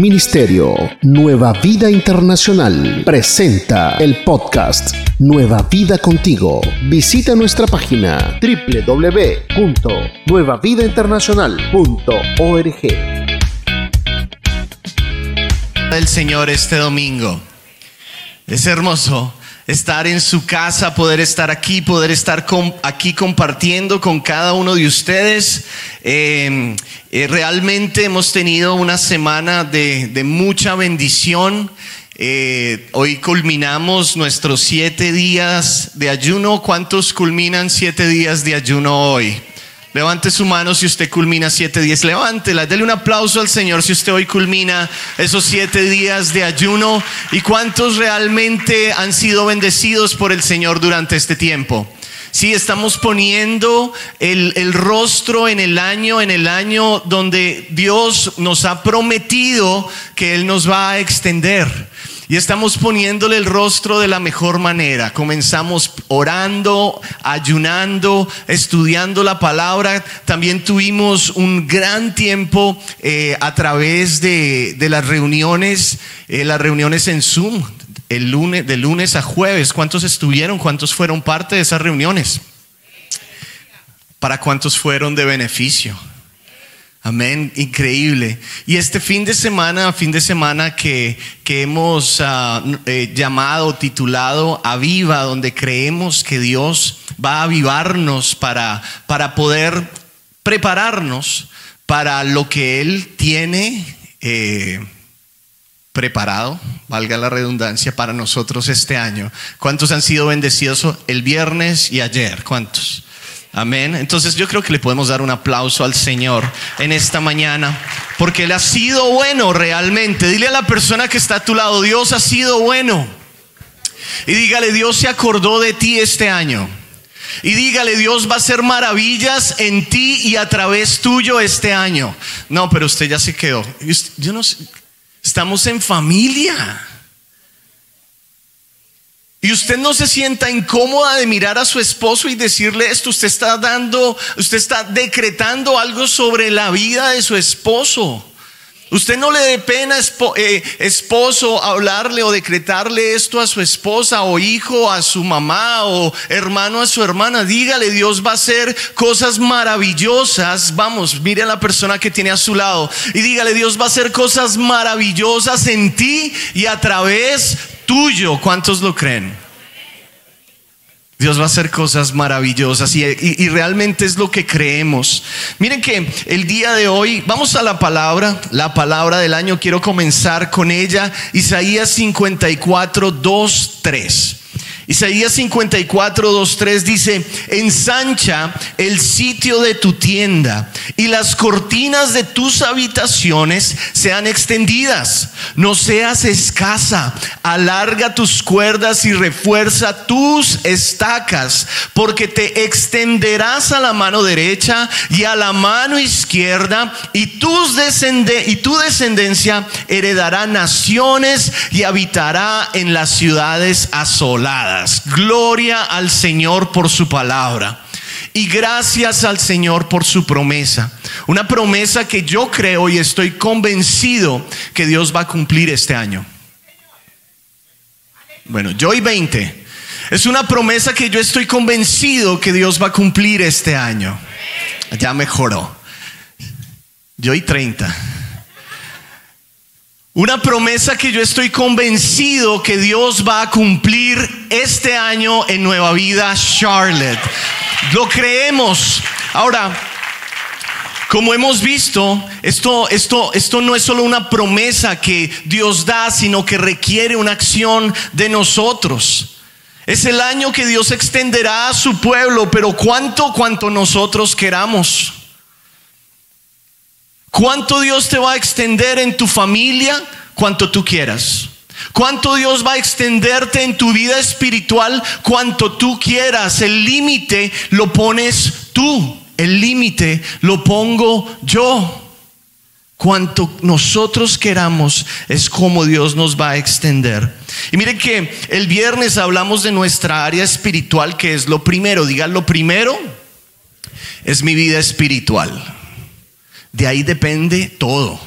Ministerio Nueva Vida Internacional presenta el podcast Nueva Vida Contigo. Visita nuestra página www.nuevavidainternacional.org. El Señor este domingo. Es hermoso estar en su casa, poder estar aquí, poder estar aquí compartiendo con cada uno de ustedes. Em, eh, realmente hemos tenido una semana de, mucha bendición. Eh, hoy culminamos nuestros siete días de ayuno. ¿Cuántos culminan siete días de ayuno hoy? Levante su mano si usted culmina siete días. Levántela, dele un aplauso al Señor si usted hoy culmina esos siete días de ayuno. ¿Y cuántos realmente han sido bendecidos por el Señor durante este tiempo? Sí, estamos poniendo el, el, rostro en el año, en el año donde Dios nos ha prometido que Él nos va a extender. Y estamos poniéndole el rostro de la mejor manera. Comenzamos orando, ayunando, estudiando la palabra. También tuvimos un gran tiempo eh, a través de, las reuniones, eh, las reuniones en Zoom, el lunes, de lunes a jueves. ¿Cuántos estuvieron? ¿Cuántos fueron parte de esas reuniones? ¿Para cuántos fueron de beneficio? Amén, increíble. Y este fin de semana, fin de semana que, que hemos ah, eh, llamado, titulado Aviva, donde creemos que Dios va a avivarnos para, para poder prepararnos para lo que Él tiene eh, preparado, valga la redundancia, para nosotros este año. ¿Cuántos han sido bendecidos el viernes y ayer? ¿Cuántos? Amén. Entonces yo creo que le podemos dar un aplauso al Señor en esta mañana, porque Él ha sido bueno realmente. Dile a la persona que está a tu lado, Dios ha sido bueno. Y dígale, Dios se acordó de ti este año. Y dígale, Dios va a hacer maravillas en ti y a través tuyo este año. No, pero usted ya se quedó. Yo no sé, estamos en familia. Y usted no se sienta incómoda de mirar a su esposo y decirle esto, usted está dando, usted está decretando algo sobre la vida de su esposo. Usted no le dé pena, eh, esposo, hablarle o decretarle esto a su esposa o hijo, a su mamá o hermano, a su hermana. Dígale, Dios va a hacer cosas maravillosas. Vamos, mire a la persona que tiene a su lado y dígale, Dios va a hacer cosas maravillosas en ti y a través tuyo. ¿Cuántos lo creen? Dios va a hacer cosas maravillosas y, realmente es lo que creemos. Miren que el día de hoy vamos a la palabra, la palabra del año. Quiero comenzar con ella. Isaías 54, 2, 3. Isaías 54, 2, 3 dice, ensancha el sitio de tu tienda y las cortinas de tus habitaciones sean extendidas. No seas escasa, alarga tus cuerdas y refuerza tus estacas, porque te extenderás a la mano derecha y a la mano izquierda, y, y tu descendencia heredará naciones y habitará en las ciudades asoladas. Gloria al Señor por su palabra. Y gracias al Señor por su promesa. Una promesa que yo creo y estoy convencido que Dios va a cumplir este año. Bueno, yo y 20. Es una promesa que yo estoy convencido que Dios va a cumplir este año. Ya mejoró. Yo y 30. Una promesa que yo estoy convencido que Dios va a cumplir este año en Nueva Vida Charlotte. Lo creemos. Ahora, como hemos visto, esto, esto, esto no es solo una promesa que Dios da, sino que requiere una acción de nosotros. Es el año que Dios extenderá a su pueblo, pero cuánto, cuanto nosotros queramos. ¿Cuánto Dios te va a extender en tu familia? Cuanto tú quieras. ¿Cuánto Dios va a extenderte en tu vida espiritual? Cuanto tú quieras. El límite lo pones tú. El límite lo pongo yo. Cuanto nosotros queramos es como Dios nos va a extender. Y miren que el viernes hablamos de nuestra área espiritual, que es lo primero. Digan lo primero es mi vida espiritual. De ahí depende todo.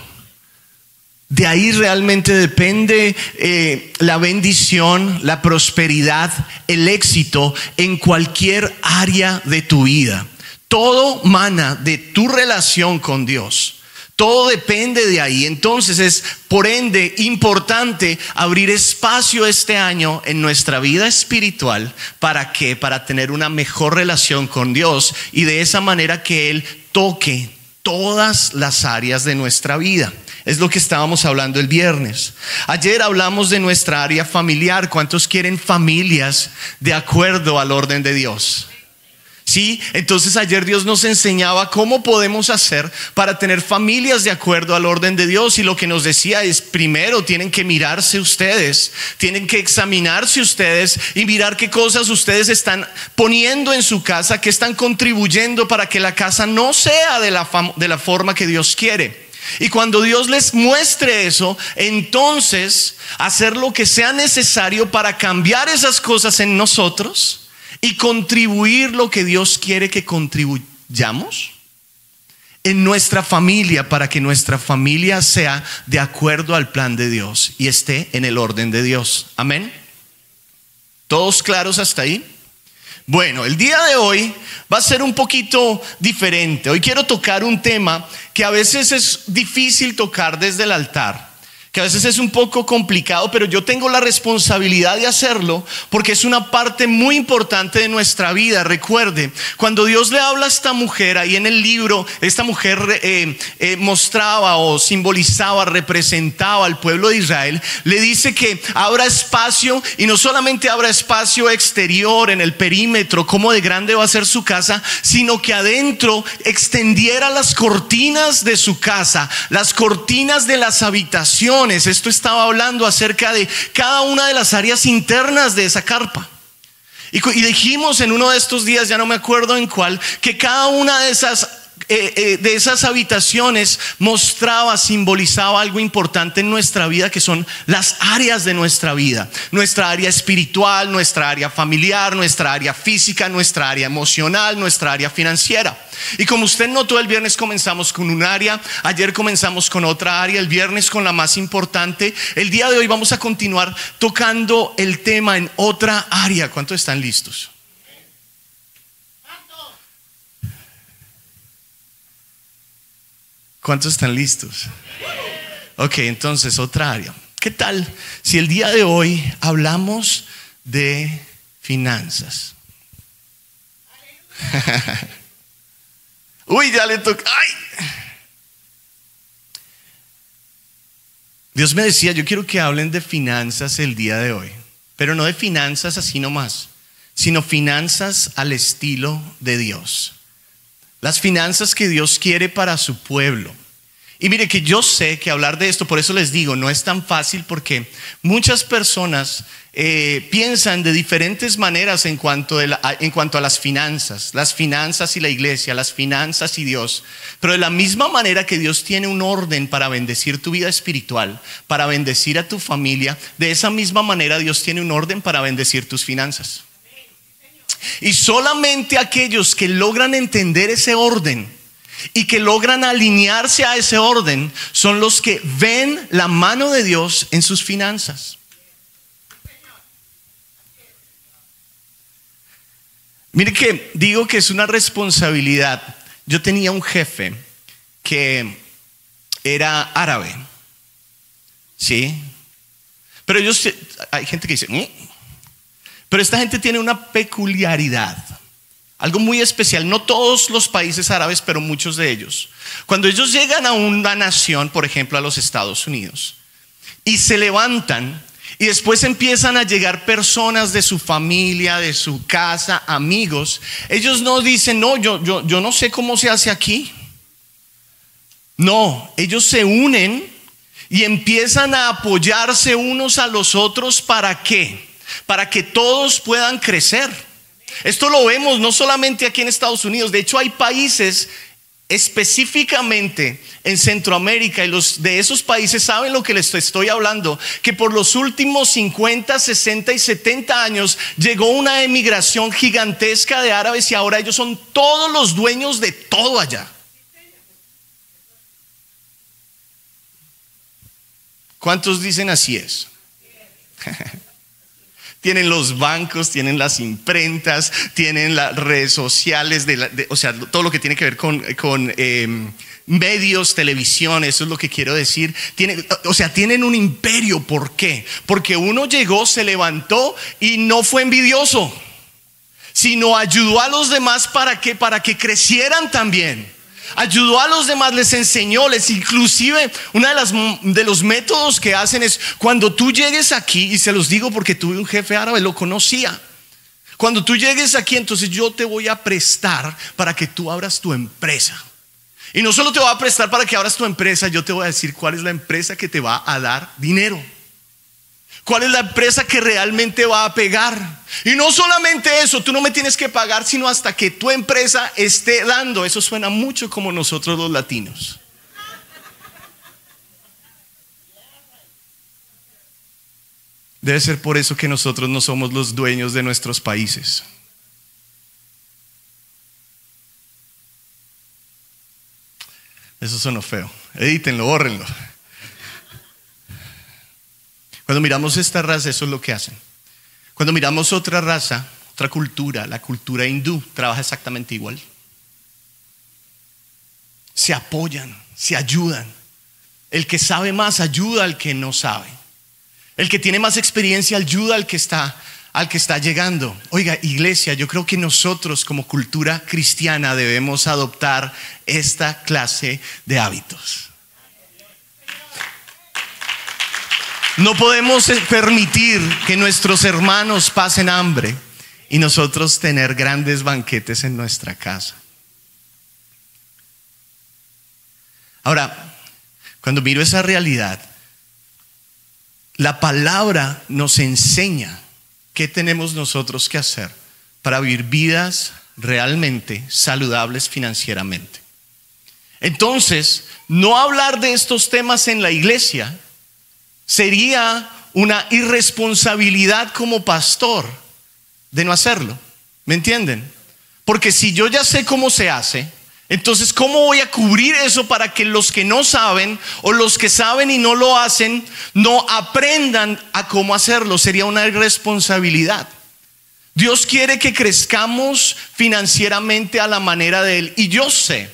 de ahí realmente depende eh, la bendición, la prosperidad, el éxito en cualquier área de tu vida. Todo mana de tu relación con Dios. Todo depende de ahí. Entonces es, por ende, importante abrir espacio este año en nuestra vida espiritual. ¿Para qué? Para tener una mejor relación con Dios y de esa manera que Él toque todas las áreas de nuestra vida. Es lo que estábamos hablando el viernes. Ayer hablamos de nuestra área familiar. ¿Cuántos quieren familias de acuerdo al orden de Dios? Sí, entonces ayer Dios nos enseñaba cómo podemos hacer para tener familias de acuerdo al orden de Dios y lo que nos decía es, primero tienen que mirarse ustedes, tienen que examinarse ustedes y mirar qué cosas ustedes están poniendo en su casa, que están contribuyendo para que la casa no sea de la, de la forma que Dios quiere. Y cuando Dios les muestre eso, entonces hacer lo que sea necesario para cambiar esas cosas en nosotros y contribuir lo que Dios quiere que contribuyamos en nuestra familia para que nuestra familia sea de acuerdo al plan de Dios y esté en el orden de Dios. Amén. ¿Todos claros hasta ahí? Bueno, el día de hoy va a ser un poquito diferente. Hoy quiero tocar un tema que a veces es difícil tocar desde el altar que a veces es un poco complicado, pero yo tengo la responsabilidad de hacerlo porque es una parte muy importante de nuestra vida. Recuerde, cuando Dios le habla a esta mujer, ahí en el libro, esta mujer eh, eh, mostraba o simbolizaba, representaba al pueblo de Israel, le dice que abra espacio y no solamente abra espacio exterior en el perímetro, como de grande va a ser su casa, sino que adentro extendiera las cortinas de su casa, las cortinas de las habitaciones esto estaba hablando acerca de cada una de las áreas internas de esa carpa. Y, y dijimos en uno de estos días, ya no me acuerdo en cuál, que cada una de esas eh, eh, de esas habitaciones mostraba, simbolizaba algo importante en nuestra vida, que son las áreas de nuestra vida. Nuestra área espiritual, nuestra área familiar, nuestra área física, nuestra área emocional, nuestra área financiera. Y como usted notó, el viernes comenzamos con un área, ayer comenzamos con otra área, el viernes con la más importante. El día de hoy vamos a continuar tocando el tema en otra área. ¿Cuántos están listos? ¿Cuántos están listos? Ok, entonces otra área. ¿Qué tal si el día de hoy hablamos de finanzas? Uy, ya le toca. ¡Ay! Dios me decía, yo quiero que hablen de finanzas el día de hoy, pero no de finanzas así nomás, sino finanzas al estilo de Dios. Las finanzas que Dios quiere para su pueblo. Y mire que yo sé que hablar de esto, por eso les digo, no es tan fácil porque muchas personas eh, piensan de diferentes maneras en cuanto, en cuanto a las finanzas, las finanzas y la iglesia, las finanzas y Dios. Pero de la misma manera que Dios tiene un orden para bendecir tu vida espiritual, para bendecir a tu familia, de esa misma manera Dios tiene un orden para bendecir tus finanzas. Y solamente aquellos que logran entender ese orden y que logran alinearse a ese orden son los que ven la mano de Dios en sus finanzas. Mire que digo que es una responsabilidad. Yo tenía un jefe que era árabe. ¿Sí? Pero ellos, hay gente que dice, mm". Pero esta gente tiene una peculiaridad, algo muy especial. No todos los países árabes, pero muchos de ellos. Cuando ellos llegan a una nación, por ejemplo a los Estados Unidos, y se levantan y después empiezan a llegar personas de su familia, de su casa, amigos, ellos no dicen, no, yo, yo, yo no sé cómo se hace aquí. No, ellos se unen y empiezan a apoyarse unos a los otros para qué? Para que todos puedan crecer. Esto lo vemos no solamente aquí en Estados Unidos, de hecho hay países específicamente en Centroamérica y los de esos países saben lo que les estoy hablando, que por los últimos 50, 60 y 70 años llegó una emigración gigantesca de árabes y ahora ellos son todos los dueños de todo allá. ¿Cuántos dicen así es? tienen los bancos, tienen las imprentas, tienen las redes sociales, o sea, todo lo que tiene que ver con, em, medios, televisión, eso es lo que quiero decir. o sea, tienen un imperio. ¿Por qué? Porque uno llegó, se levantó y no fue envidioso, sino ayudó a los demás para que, para que crecieran también ayudó a los demás, les enseñó, les inclusive uno de, las, de los métodos que hacen es cuando tú llegues aquí, y se los digo porque tuve un jefe árabe, lo conocía. Cuando tú llegues aquí, entonces yo te voy a prestar para que tú abras tu empresa. Y no solo te voy a prestar para que abras tu empresa, yo te voy a decir cuál es la empresa que te va a dar dinero. ¿Cuál es la empresa que realmente va a pegar? Y no solamente eso, tú no me tienes que pagar, sino hasta que tu empresa esté dando. Eso suena mucho como nosotros los latinos. Debe ser por eso que nosotros no somos los dueños de nuestros países. Eso suena feo. Edítenlo, bórrenlo. Cuando miramos esta raza, eso es lo que hacen. Cuando miramos otra raza, otra cultura, la cultura hindú, trabaja exactamente igual. Se apoyan, se ayudan. El que sabe más ayuda al que no sabe. El que tiene más experiencia ayuda al que está al que está llegando. Oiga, iglesia, yo creo que nosotros como cultura cristiana debemos adoptar esta clase de hábitos. No podemos permitir que nuestros hermanos pasen hambre y nosotros tener grandes banquetes en nuestra casa. Ahora, cuando miro esa realidad, la palabra nos enseña qué tenemos nosotros que hacer para vivir vidas realmente saludables financieramente. Entonces, no hablar de estos temas en la iglesia sería una irresponsabilidad como pastor de no hacerlo. ¿Me entienden? Porque si yo ya sé cómo se hace, entonces ¿cómo voy a cubrir eso para que los que no saben o los que saben y no lo hacen no aprendan a cómo hacerlo? Sería una irresponsabilidad. Dios quiere que crezcamos financieramente a la manera de Él. Y yo sé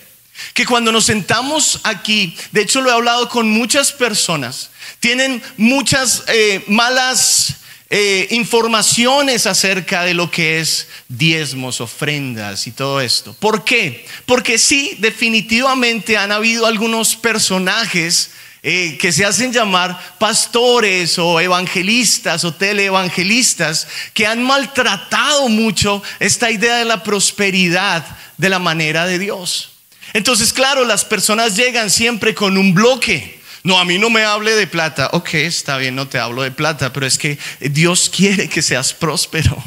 que cuando nos sentamos aquí, de hecho lo he hablado con muchas personas, tienen muchas eh, malas eh, informaciones acerca de lo que es diezmos, ofrendas y todo esto. ¿Por qué? Porque sí, definitivamente han habido algunos personajes eh, que se hacen llamar pastores o evangelistas o teleevangelistas que han maltratado mucho esta idea de la prosperidad de la manera de Dios. Entonces, claro, las personas llegan siempre con un bloque. No, a mí no me hable de plata. Ok, está bien, no te hablo de plata, pero es que Dios quiere que seas próspero.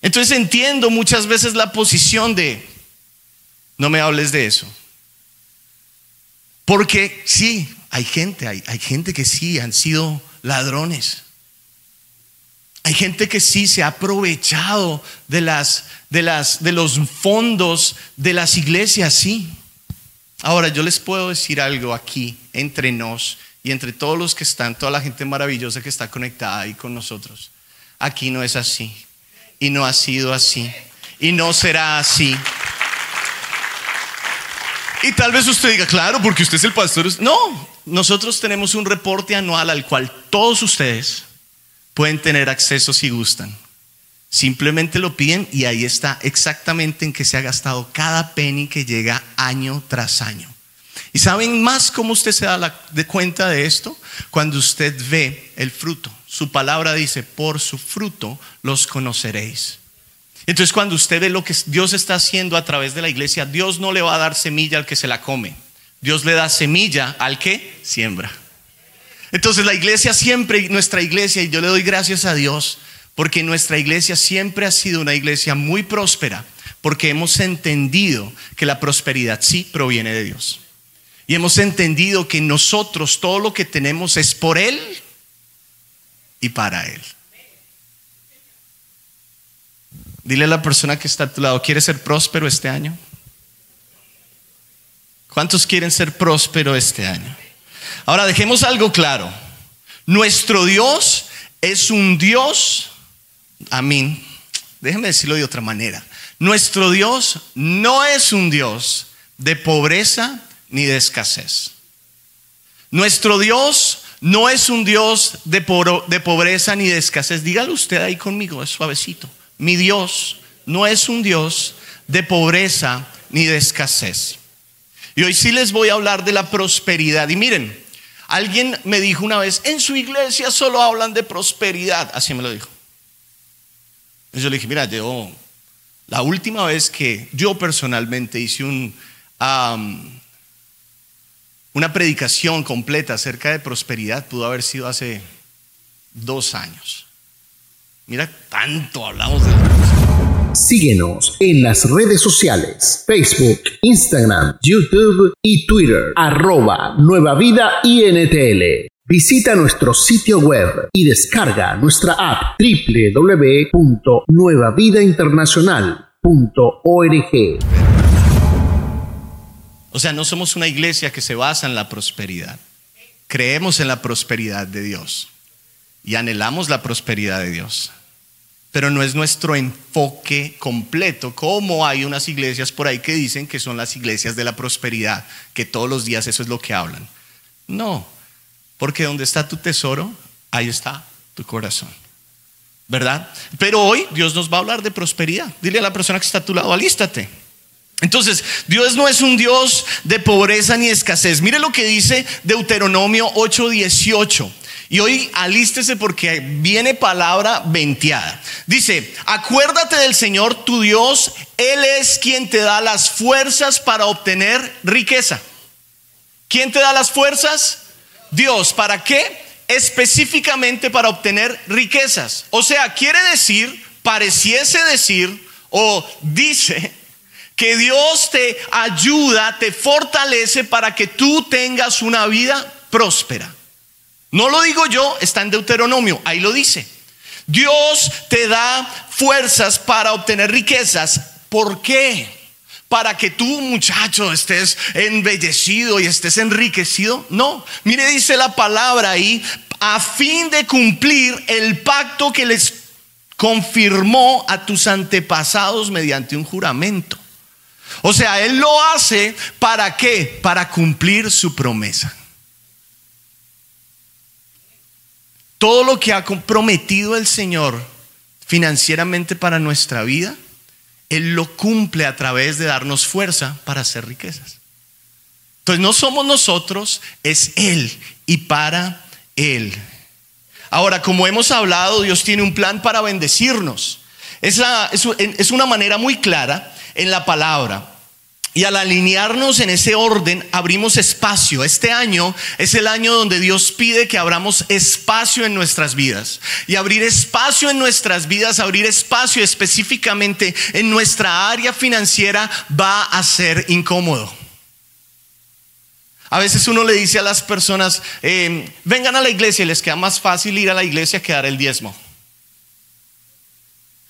Entonces entiendo muchas veces la posición de, no me hables de eso. Porque sí, hay gente, hay, hay gente que sí han sido ladrones. Hay gente que sí se ha aprovechado de, las, de, las, de los fondos de las iglesias, sí. Ahora, yo les puedo decir algo aquí, entre nos y entre todos los que están, toda la gente maravillosa que está conectada ahí con nosotros. Aquí no es así. Y no ha sido así. Y no será así. Y tal vez usted diga, claro, porque usted es el pastor. No, nosotros tenemos un reporte anual al cual todos ustedes pueden tener acceso si gustan. Simplemente lo piden y ahí está exactamente en qué se ha gastado cada penny que llega año tras año. ¿Y saben más cómo usted se da de cuenta de esto? Cuando usted ve el fruto. Su palabra dice, por su fruto los conoceréis. Entonces cuando usted ve lo que Dios está haciendo a través de la iglesia, Dios no le va a dar semilla al que se la come. Dios le da semilla al que siembra. Entonces la iglesia siempre, nuestra iglesia, y yo le doy gracias a Dios, porque nuestra iglesia siempre ha sido una iglesia muy próspera, porque hemos entendido que la prosperidad sí proviene de Dios. Y hemos entendido que nosotros todo lo que tenemos es por Él y para Él. Dile a la persona que está a tu lado, ¿quiere ser próspero este año? ¿Cuántos quieren ser próspero este año? Ahora dejemos algo claro. Nuestro Dios es un Dios, amén. Déjenme decirlo de otra manera. Nuestro Dios no es un Dios de pobreza ni de escasez. Nuestro Dios no es un Dios de, de pobreza ni de escasez. Dígalo usted ahí conmigo, es suavecito. Mi Dios no es un Dios de pobreza ni de escasez. Y hoy sí les voy a hablar de la prosperidad. Y miren, alguien me dijo una vez, en su iglesia solo hablan de prosperidad. Así me lo dijo. Y yo le dije, mira, yo, la última vez que yo personalmente hice un, una predicación completa acerca de prosperidad pudo haber sido hace dos años. Mira, tanto hablamos de Síguenos en las redes sociales, Facebook, Instagram, YouTube y Twitter, arroba Nueva Vida INTL. Visita nuestro sitio web y descarga nuestra app www.nuevavidainternacional.org. O sea, no somos una iglesia que se basa en la prosperidad. Creemos en la prosperidad de Dios y anhelamos la prosperidad de Dios pero no es nuestro enfoque completo, como hay unas iglesias por ahí que dicen que son las iglesias de la prosperidad, que todos los días eso es lo que hablan. No, porque donde está tu tesoro, ahí está tu corazón. ¿Verdad? Pero hoy Dios nos va a hablar de prosperidad. Dile a la persona que está a tu lado, alístate. Entonces, Dios no es un Dios de pobreza ni escasez. Mire lo que dice Deuteronomio 8:18. Y hoy alístese porque viene palabra venteada. Dice, acuérdate del Señor tu Dios, Él es quien te da las fuerzas para obtener riqueza. ¿Quién te da las fuerzas? Dios. ¿Para qué? Específicamente para obtener riquezas. O sea, quiere decir, pareciese decir o dice que Dios te ayuda, te fortalece para que tú tengas una vida próspera. No lo digo yo, está en Deuteronomio, ahí lo dice. Dios te da fuerzas para obtener riquezas. ¿Por qué? Para que tú, muchacho, estés embellecido y estés enriquecido. No, mire, dice la palabra ahí, a fin de cumplir el pacto que les confirmó a tus antepasados mediante un juramento. O sea, Él lo hace para qué? Para cumplir su promesa. Todo lo que ha comprometido el Señor financieramente para nuestra vida, Él lo cumple a través de darnos fuerza para hacer riquezas. Entonces no somos nosotros, es Él y para Él. Ahora, como hemos hablado, Dios tiene un plan para bendecirnos. Es, una manera muy clara en la palabra. Y al alinearnos en ese orden, abrimos espacio. Este año es el año donde Dios pide que abramos espacio en nuestras vidas. Y abrir espacio en nuestras vidas, abrir espacio específicamente en nuestra área financiera va a ser incómodo. A veces uno le dice a las personas, eh, vengan a la iglesia y les queda más fácil ir a la iglesia que dar el diezmo.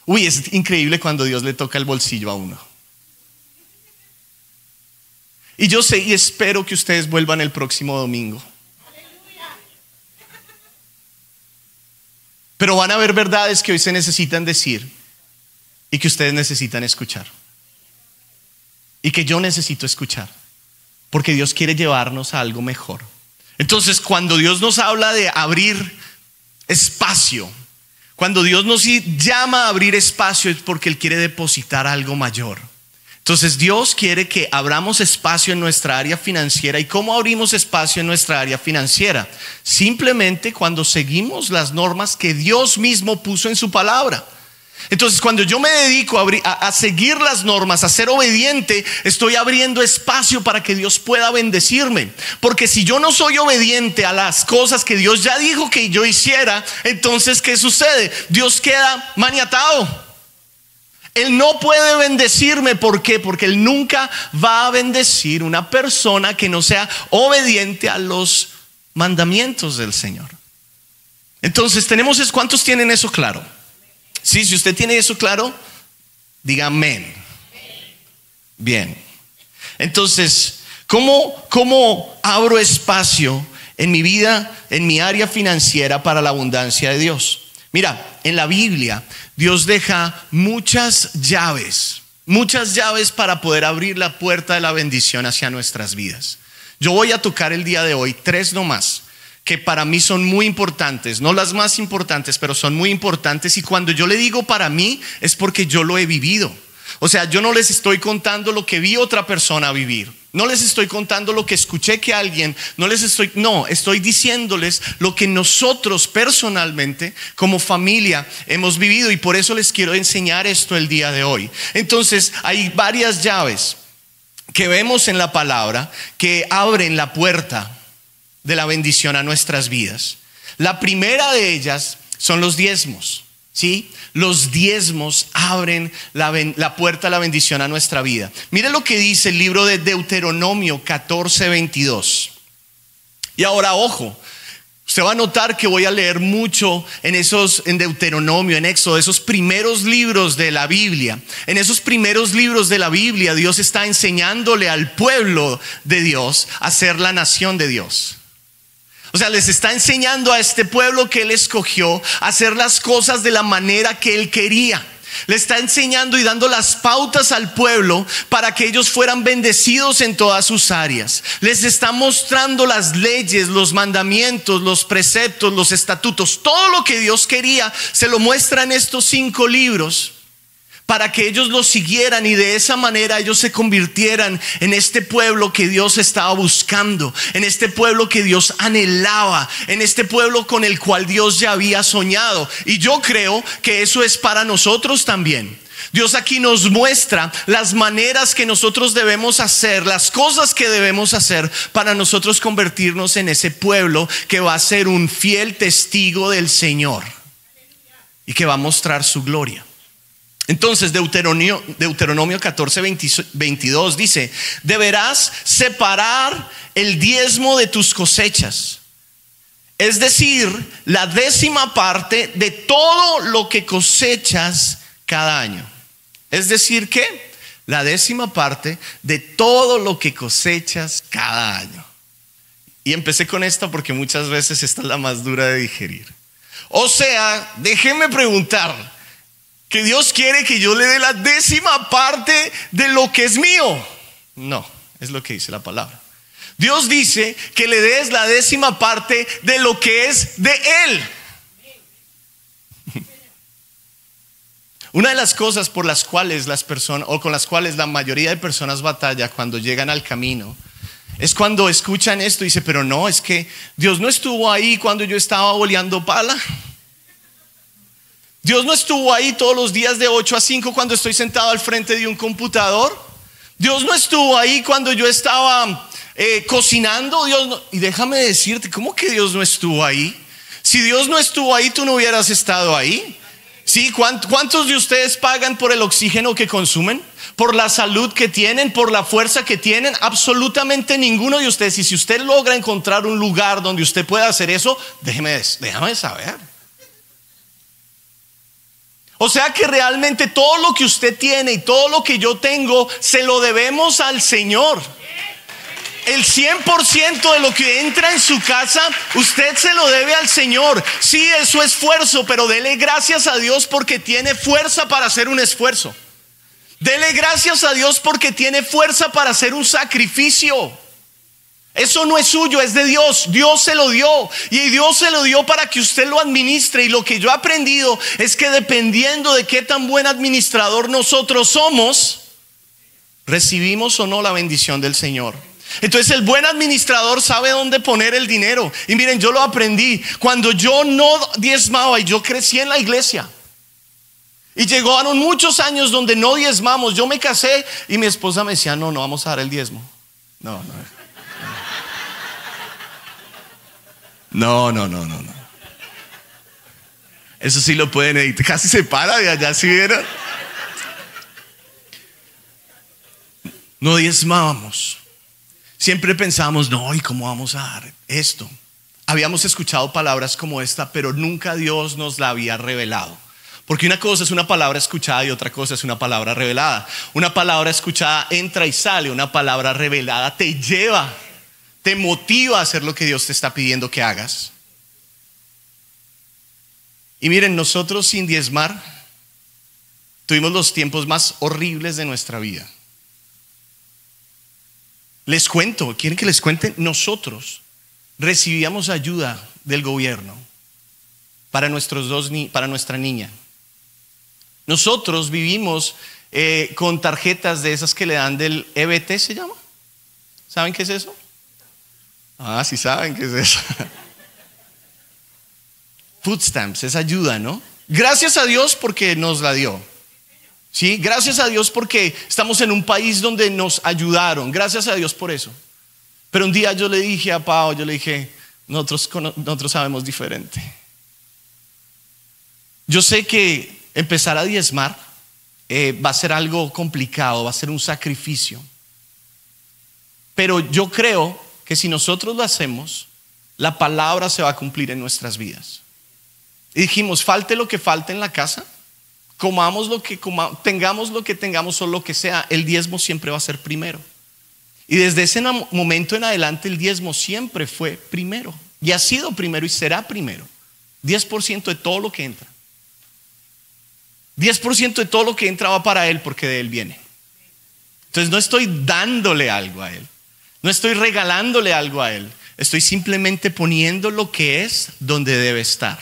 Uy, es increíble cuando Dios le toca el bolsillo a uno. Y yo sé y espero que ustedes vuelvan el próximo domingo. Pero van a haber verdades que hoy se necesitan decir y que ustedes necesitan escuchar. Y que yo necesito escuchar. Porque Dios quiere llevarnos a algo mejor. Entonces, cuando Dios nos habla de abrir espacio, cuando Dios nos llama a abrir espacio es porque Él quiere depositar algo mayor. Entonces Dios quiere que abramos espacio en nuestra área financiera. ¿Y cómo abrimos espacio en nuestra área financiera? Simplemente cuando seguimos las normas que Dios mismo puso en su palabra. Entonces, cuando yo me dedico a, seguir las normas, a ser obediente, estoy abriendo espacio para que Dios pueda bendecirme. Porque si yo no soy obediente a las cosas que Dios ya dijo que yo hiciera, entonces, ¿qué sucede? Dios queda maniatado. Él no puede bendecirme. ¿Por qué? Porque Él nunca va a bendecir una persona que no sea obediente a los mandamientos del Señor. Entonces, tenemos, ¿cuántos tienen eso claro? Sí, si usted tiene eso claro, diga amén. Bien. Entonces, ¿Cómo, ¿Cómo abro espacio en mi vida, en mi área financiera para la abundancia de Dios? Mira, en la Biblia Dios deja muchas llaves, muchas llaves para poder abrir la puerta de la bendición hacia nuestras vidas. Yo voy a tocar el día de hoy tres nomás que para mí son muy importantes, no las más importantes, pero son muy importantes. Y cuando yo le digo para mí es porque yo lo he vivido. O sea, yo no les estoy contando lo que vi otra persona vivir. No les estoy contando lo que escuché que alguien, no les estoy, no, estoy diciéndoles lo que nosotros personalmente como familia hemos vivido y por eso les quiero enseñar esto el día de hoy. Entonces, hay varias llaves que vemos en la palabra que abren la puerta de la bendición a nuestras vidas. La primera de ellas son los diezmos. ¿Sí? Los diezmos abren la, puerta a la bendición a nuestra vida. Mire lo que dice el libro de Deuteronomio 14, 22. Y ahora, ojo, usted va a notar que voy a leer mucho en esos, en Deuteronomio, en Éxodo, esos primeros libros de la Biblia. En esos primeros libros de la Biblia, Dios está enseñándole al pueblo de Dios a ser la nación de Dios. O sea, les está enseñando a este pueblo que Él escogió a hacer las cosas de la manera que Él quería. Le está enseñando y dando las pautas al pueblo para que ellos fueran bendecidos en todas sus áreas. Les está mostrando las leyes, los mandamientos, los preceptos, los estatutos, todo lo que Dios quería. Se lo muestra en estos cinco libros para que ellos lo siguieran y de esa manera ellos se convirtieran en este pueblo que Dios estaba buscando, en este pueblo que Dios anhelaba, en este pueblo con el cual Dios ya había soñado. Y yo creo que eso es para nosotros también. Dios aquí nos muestra las maneras que nosotros debemos hacer, las cosas que debemos hacer para nosotros convertirnos en ese pueblo que va a ser un fiel testigo del Señor y que va a mostrar su gloria. Entonces Deuteronomio, Deuteronomio 14, 22 dice, deberás separar el diezmo de tus cosechas. Es decir, la décima parte de todo lo que cosechas cada año. Es decir, que la décima parte de todo lo que cosechas cada año. Y empecé con esta porque muchas veces esta es la más dura de digerir. O sea, déjeme preguntar, que Dios quiere que yo le dé la décima parte de lo que es mío. No, es lo que dice la palabra. Dios dice que le des la décima parte de lo que es de Él. Una de las cosas por las cuales las personas, o con las cuales la mayoría de personas batalla cuando llegan al camino, es cuando escuchan esto y dicen, pero no, es que Dios no estuvo ahí cuando yo estaba boleando pala. Dios no estuvo ahí todos los días de 8 a 5 cuando estoy sentado al frente de un computador. Dios no estuvo ahí cuando yo estaba eh, cocinando. Dios Y déjame decirte, ¿cómo que Dios no estuvo ahí? Si Dios no estuvo ahí, tú no hubieras estado ahí. ¿Sí? ¿Cuántos de ustedes pagan por el oxígeno que consumen? ¿Por la salud que tienen? ¿Por la fuerza que tienen? Absolutamente ninguno de ustedes. Y si usted logra encontrar un lugar donde usted pueda hacer eso, déjeme, déjame saber. O sea que realmente todo lo que usted tiene y todo lo que yo tengo se lo debemos al Señor. El 100% de lo que entra en su casa, usted se lo debe al Señor. Sí, es su esfuerzo, pero dele gracias a Dios porque tiene fuerza para hacer un esfuerzo. Dele gracias a Dios porque tiene fuerza para hacer un sacrificio. Eso no es suyo, es de Dios. Dios se lo dio. Y Dios se lo dio para que usted lo administre. Y lo que yo he aprendido es que dependiendo de qué tan buen administrador nosotros somos, recibimos o no la bendición del Señor. Entonces el buen administrador sabe dónde poner el dinero. Y miren, yo lo aprendí. Cuando yo no diezmaba y yo crecí en la iglesia. Y llegaron muchos años donde no diezmamos. Yo me casé y mi esposa me decía, no, no vamos a dar el diezmo. No, no. No, no, no, no, no. Eso sí lo pueden editar. Casi se para de allá, si vieron. No diezmábamos. Siempre pensábamos, no, ¿y cómo vamos a dar esto? Habíamos escuchado palabras como esta, pero nunca Dios nos la había revelado. Porque una cosa es una palabra escuchada y otra cosa es una palabra revelada. Una palabra escuchada entra y sale, una palabra revelada te lleva, te motiva a hacer lo que Dios te está pidiendo que hagas. Y miren, nosotros sin diezmar tuvimos los tiempos más horribles de nuestra vida. Les cuento, ¿quieren que les cuente? Nosotros recibíamos ayuda del gobierno para, nuestros dos, para nuestra niña. Nosotros vivimos eh, con tarjetas de esas que le dan del EBT, ¿se llama? ¿Saben qué es eso? Ah, sí saben qué es eso. Food stamps, es ayuda, ¿no? Gracias a Dios porque nos la dio. Sí, gracias a Dios porque estamos en un país donde nos ayudaron. Gracias a Dios por eso. Pero un día yo le dije a Pau, yo le dije, nosotros, nosotros sabemos diferente. Yo sé que empezar a diezmar eh, va a ser algo complicado, va a ser un sacrificio. Pero yo creo que si nosotros lo hacemos, la palabra se va a cumplir en nuestras vidas. Y dijimos, falte lo que falte en la casa, comamos lo que tengamos lo que tengamos o lo que sea, el diezmo siempre va a ser primero. Y desde ese momento en adelante el diezmo siempre fue primero. Y ha sido primero y será primero. 10% de todo lo que entra. 10% de todo lo que entra va para Él porque de Él viene. Entonces no estoy dándole algo a Él. No estoy regalándole algo a Él. Estoy simplemente poniendo lo que es donde debe estar.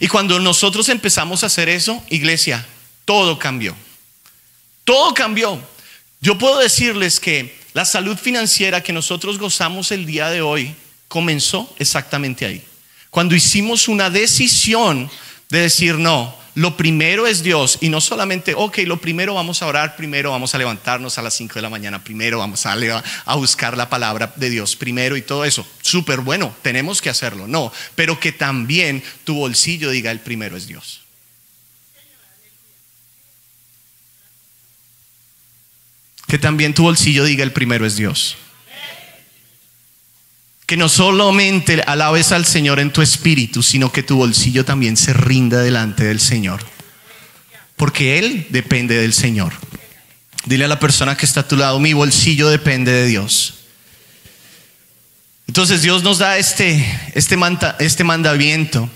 Y cuando nosotros empezamos a hacer eso, iglesia, todo cambió. Todo cambió. Yo puedo decirles que la salud financiera que nosotros gozamos el día de hoy comenzó exactamente ahí. Cuando hicimos una decisión de decir, no, lo primero es Dios y no solamente, ok, lo primero vamos a orar, primero vamos a levantarnos a las 5 de la mañana, primero vamos a, a buscar la palabra de Dios, primero y todo eso. Súper bueno, tenemos que hacerlo, no, pero que también tu bolsillo diga el primero es Dios. Que también tu bolsillo diga el primero es Dios. Que no solamente alabes al Señor en tu espíritu, sino que tu bolsillo también se rinda delante del Señor. Porque Él depende del Señor. Dile a la persona que está a tu lado, mi bolsillo depende de Dios. Entonces Dios nos da este, este, este mandamiento.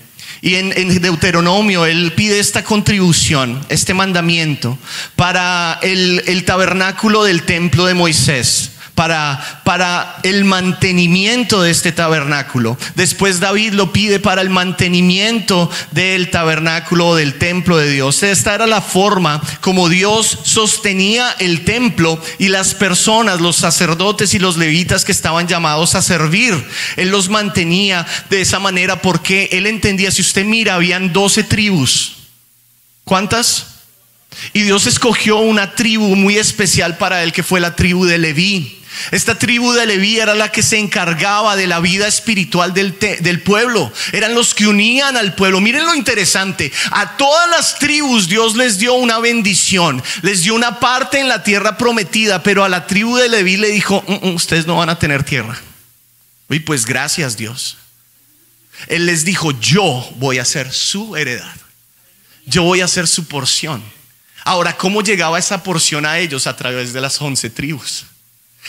Y en, Deuteronomio Él pide esta contribución, este mandamiento, para el, el tabernáculo del templo de Moisés para, el mantenimiento de este tabernáculo. Después David lo pide para el mantenimiento del tabernáculo del templo de Dios. Esta era la forma como Dios sostenía el templo y las personas, los sacerdotes y los levitas que estaban llamados a servir. Él los mantenía de esa manera porque él entendía, si usted mira, habían doce tribus. ¿Cuántas? Y Dios escogió una tribu muy especial para él, que fue la tribu de Leví. Esta tribu de Leví era la que se encargaba de la vida espiritual del, del, pueblo. Eran los que unían al pueblo. Miren lo interesante. A todas las tribus Dios les dio una bendición. Les dio una parte en la tierra prometida. Pero a la tribu de Leví le dijo, mm, mm, ustedes no van a tener tierra. Y pues gracias Dios. Él les dijo, yo voy a ser su heredad. Yo voy a ser su porción. Ahora, ¿cómo llegaba esa porción a ellos? A través de las once tribus.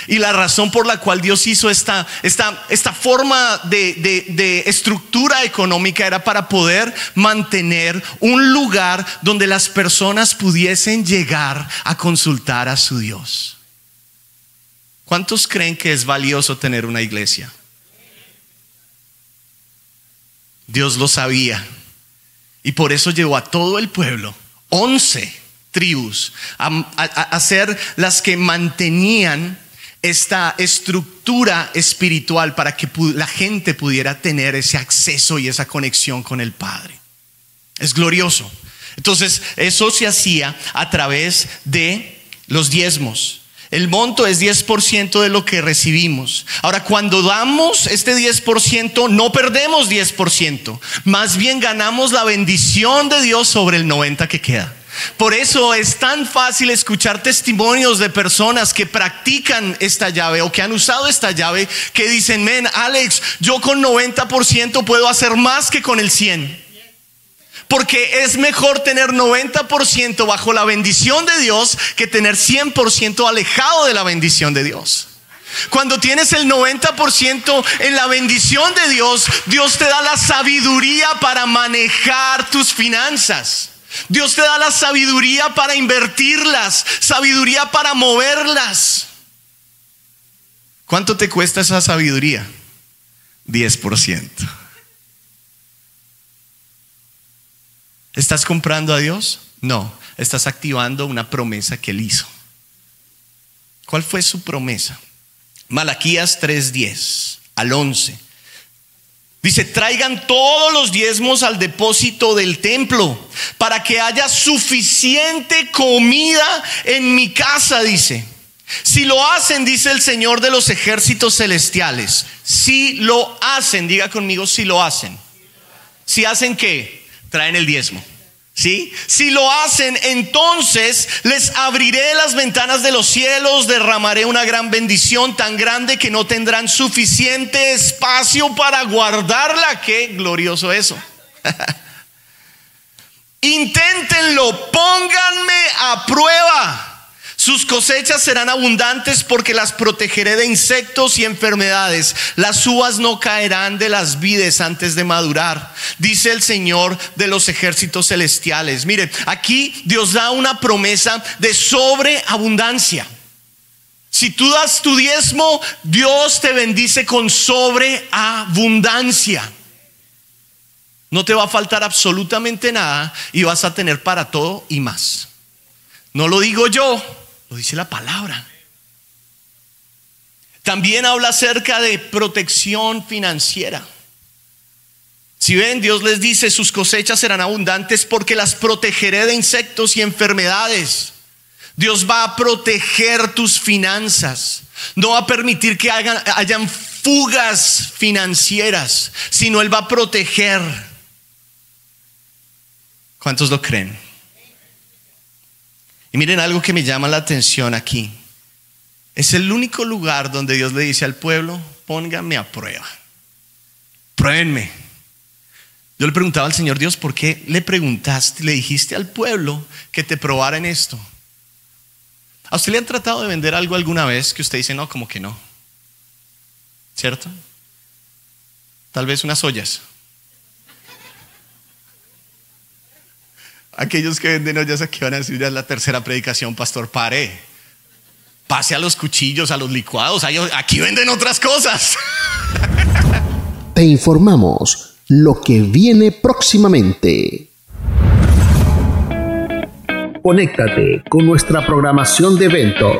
Y la razón por la cual Dios hizo esta, esta, esta forma de, de, estructura económica era para poder mantener un lugar donde las personas pudiesen llegar a consultar a su Dios. ¿Cuántos creen que es valioso tener una iglesia? Dios lo sabía. Y por eso llevó a todo el pueblo, once tribus, a ser las que mantenían esta estructura espiritual para que la gente pudiera tener ese acceso y esa conexión con el Padre. Es glorioso. Entonces, eso se hacía a través de los diezmos. El monto es 10% de lo que recibimos. Ahora, cuando damos este 10%, no perdemos 10%. Más bien ganamos la bendición de Dios sobre el 90% que queda. Por eso es tan fácil escuchar testimonios de personas que practican esta llave o que han usado esta llave que dicen, men, Alex, yo con 90% puedo hacer más que con el 100%. Porque es mejor tener 90% bajo la bendición de Dios que tener 100% alejado de la bendición de Dios. Cuando tienes el 90% en la bendición de Dios, Dios te da la sabiduría para manejar tus finanzas. Dios te da la sabiduría para invertirlas, sabiduría para moverlas. ¿Cuánto te cuesta esa sabiduría? 10%. ¿Estás comprando a Dios? No, estás activando una promesa que Él hizo. ¿Cuál fue su promesa? Malaquías 3:10 al 11. Dice, traigan todos los diezmos al depósito del templo para que haya suficiente comida en mi casa, dice. Si lo hacen, dice el Señor de los ejércitos celestiales. Si lo hacen, diga conmigo, si lo hacen. Si hacen qué? Traen el diezmo. ¿Sí? Si lo hacen, entonces les abriré las ventanas de los cielos, derramaré una gran bendición tan grande que no tendrán suficiente espacio para guardarla. Qué glorioso eso. Inténtenlo, pónganme a prueba. Sus cosechas serán abundantes porque las protegeré de insectos y enfermedades. Las uvas no caerán de las vides antes de madurar, dice el Señor de los ejércitos celestiales. Mire, aquí Dios da una promesa de sobreabundancia. Si tú das tu diezmo, Dios te bendice con sobreabundancia. No te va a faltar absolutamente nada y vas a tener para todo y más. No lo digo yo, lo dice la palabra. También habla acerca de protección financiera. Si ven, Dios les dice, sus cosechas serán abundantes porque las protegeré de insectos y enfermedades. Dios va a proteger tus finanzas. No va a permitir que hagan, hayan fugas financieras, sino Él va a proteger. ¿Cuántos lo creen? Y miren algo que me llama la atención aquí. Es el único lugar donde Dios le dice al pueblo, pónganme a prueba. Pruébenme. Yo le preguntaba al Señor Dios, ¿por qué le preguntaste, le dijiste al pueblo que te probara en esto? ¿A usted le han tratado de vender algo alguna vez que usted dice, no, como que no? ¿Cierto? Tal vez unas ollas. Aquellos que venden ollas aquí van a decir ya es la tercera predicación, pastor, pare. Pase a los cuchillos, a los licuados. Aquí venden otras cosas. Te informamos lo que viene próximamente. Conéctate con nuestra programación de eventos.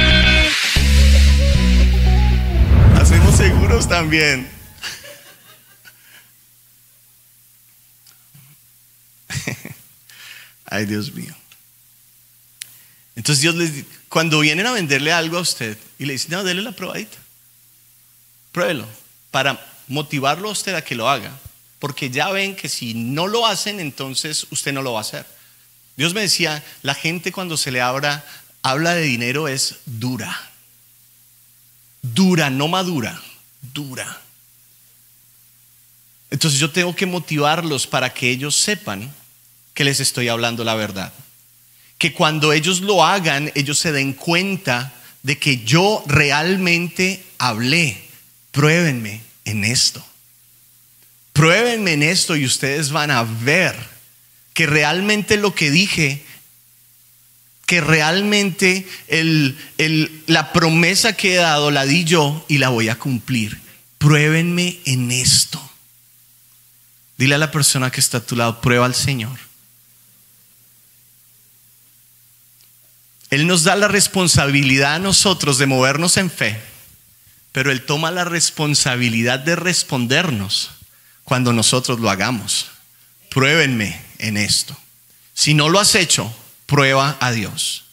También. Ay, Dios mío. Entonces Dios les cuando vienen a venderle algo a usted y le dicen, no, déle la probadita. Pruébelo para motivarlo a usted a que lo haga. Porque ya ven que si no lo hacen, entonces usted no lo va a hacer. Dios me decía, la gente cuando se le habla, habla de dinero es dura. Dura, no madura, dura. Entonces yo tengo que motivarlos para que ellos sepan que les estoy hablando la verdad. Que cuando ellos lo hagan, ellos se den cuenta de que yo realmente hablé. Pruébenme en esto. Pruébenme en esto y ustedes van a ver que realmente lo que dije, que realmente la promesa que he dado la di yo y la voy a cumplir. Pruébenme en esto. Dile a la persona que está a tu lado, prueba al Señor. Él nos da la responsabilidad a nosotros de movernos en fe, pero Él toma la responsabilidad de respondernos cuando nosotros lo hagamos. Pruébenme en esto. Si no lo has hecho, prueba a Dios.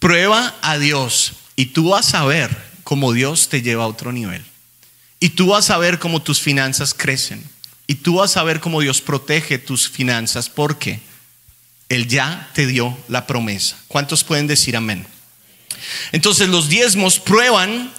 Prueba a Dios y tú vas a ver cómo Dios te lleva a otro nivel. Y tú vas a ver cómo tus finanzas crecen. Y tú vas a ver cómo Dios protege tus finanzas porque Él ya te dio la promesa. ¿Cuántos pueden decir amén? Entonces los diezmos prueban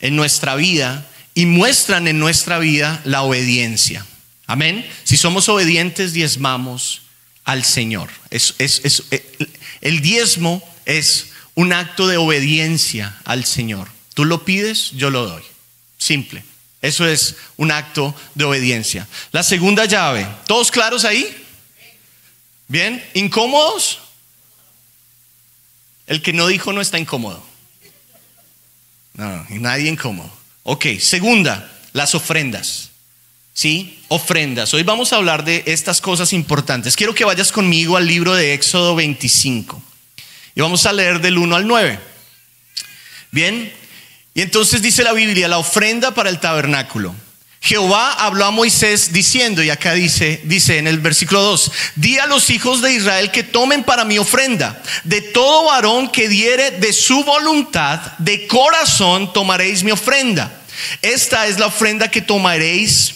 en nuestra vida y muestran en nuestra vida la obediencia. Amén. Si somos obedientes, diezmamos al Señor. Eh, el diezmo es un acto de obediencia al Señor. Tú lo pides, yo lo doy. Simple. Eso es un acto de obediencia. La segunda llave. ¿Todos claros ahí? Bien. ¿Incómodos? El que no dijo no está incómodo. No, nadie incómodo. Ok, segunda, las ofrendas. ¿Sí? Ofrendas. Hoy vamos a hablar de estas cosas importantes. Quiero que vayas conmigo al libro de Éxodo 25. Y vamos a leer del 1 al 9. Bien. Y entonces dice la Biblia, la ofrenda para el tabernáculo. Jehová habló a Moisés diciendo, y acá dice, dice en el versículo 2, di a los hijos de Israel que tomen para mi ofrenda, de todo varón que diere de su voluntad, de corazón tomaréis mi ofrenda. Esta es la ofrenda que tomaréis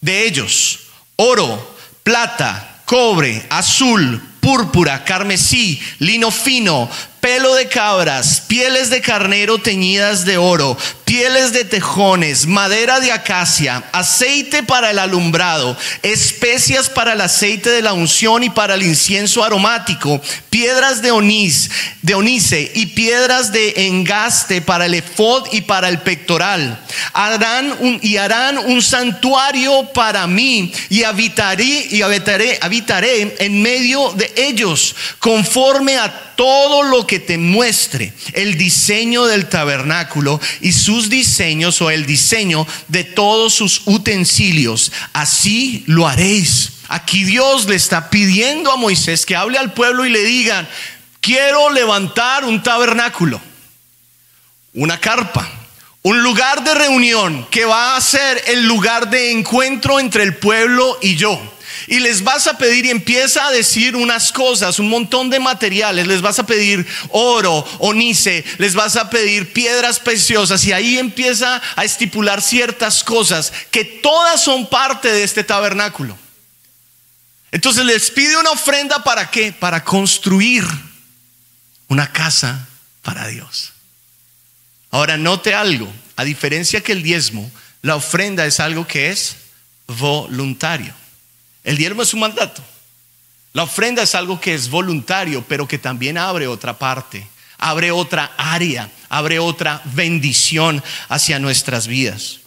de ellos, oro, plata, cobre, azul, púrpura, carmesí, lino fino, pelo de cabras, pieles de carnero teñidas de oro, pieles de tejones, madera de acacia, aceite para el alumbrado, especias para el aceite de la unción y para el incienso aromático, piedras de onís, de onice y piedras de engaste para el efod y para el pectoral. Harán un, y harán un santuario para mí y habitaré habitaré, habitaré en medio de ellos conforme a todo lo que te muestre el diseño del tabernáculo y sus diseños o el diseño de todos sus utensilios. Así lo haréis. Aquí Dios le está pidiendo a Moisés que hable al pueblo y le digan, quiero levantar un tabernáculo, una carpa, un lugar de reunión que va a ser el lugar de encuentro entre el pueblo y yo y les vas a pedir y empieza a decir unas cosas, un montón de materiales, les vas a pedir oro, onice, les vas a pedir piedras preciosas y ahí empieza a estipular ciertas cosas que todas son parte de este tabernáculo. Entonces les pide una ofrenda para qué? Para construir una casa para Dios. Ahora note algo, a diferencia que el diezmo, la ofrenda es algo que es voluntario. El diezmo es un mandato. La ofrenda es algo que es voluntario, pero que también abre otra parte, abre otra área, abre otra bendición hacia nuestras vidas.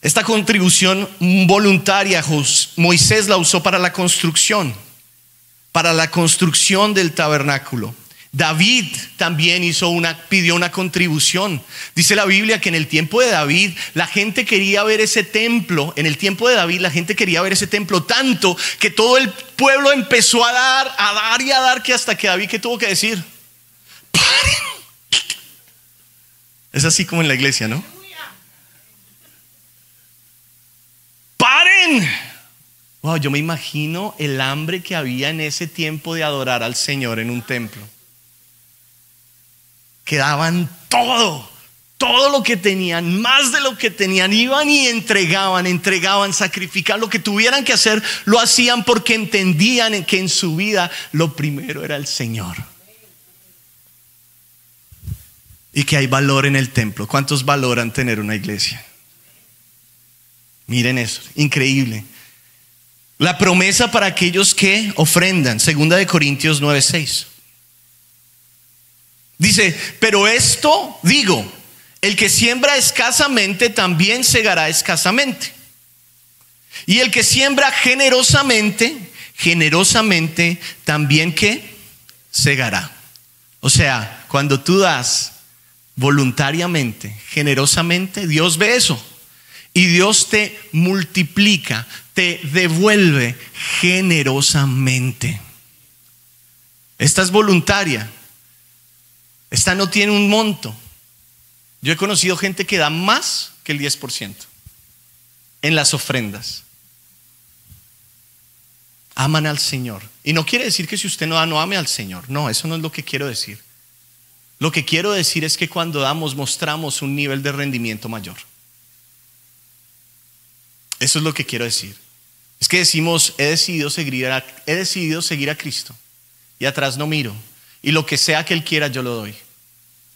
Esta contribución voluntaria Moisés la usó para la construcción, para la construcción del tabernáculo. David también hizo una, pidió una contribución. Dice la Biblia que en el tiempo de David la gente quería ver ese templo. En el tiempo de David la gente quería ver ese templo tanto que todo el pueblo empezó a dar, a dar y a dar que hasta que David que tuvo que decir, paren. Es así como en la iglesia, ¿no? Paren. Wow, yo me imagino el hambre que había en ese tiempo de adorar al Señor en un templo que daban todo, todo lo que tenían, más de lo que tenían, iban y entregaban, entregaban, sacrificaban, lo que tuvieran que hacer, lo hacían porque entendían que en su vida lo primero era el Señor. Y que hay valor en el templo. ¿Cuántos valoran tener una iglesia? Miren eso, increíble. La promesa para aquellos que ofrendan, segunda de Corintios 9:6. Dice, pero esto digo, el que siembra escasamente también segará escasamente. Y el que siembra generosamente, generosamente también que segará. O sea, cuando tú das voluntariamente, generosamente, Dios ve eso. Y Dios te multiplica, te devuelve generosamente. Esta es voluntaria. Esta no tiene un monto. Yo he conocido gente que da más que el 10% en las ofrendas. aman al Señor. Y no quiere decir que si usted no da, no ame al Señor. No, eso no es lo que quiero decir. Lo que quiero decir es que cuando damos mostramos un nivel de rendimiento mayor. Eso es lo que quiero decir. Es que decimos, he decidido seguir a, he decidido seguir a Cristo y atrás no miro. Y lo que sea que Él quiera, yo lo doy.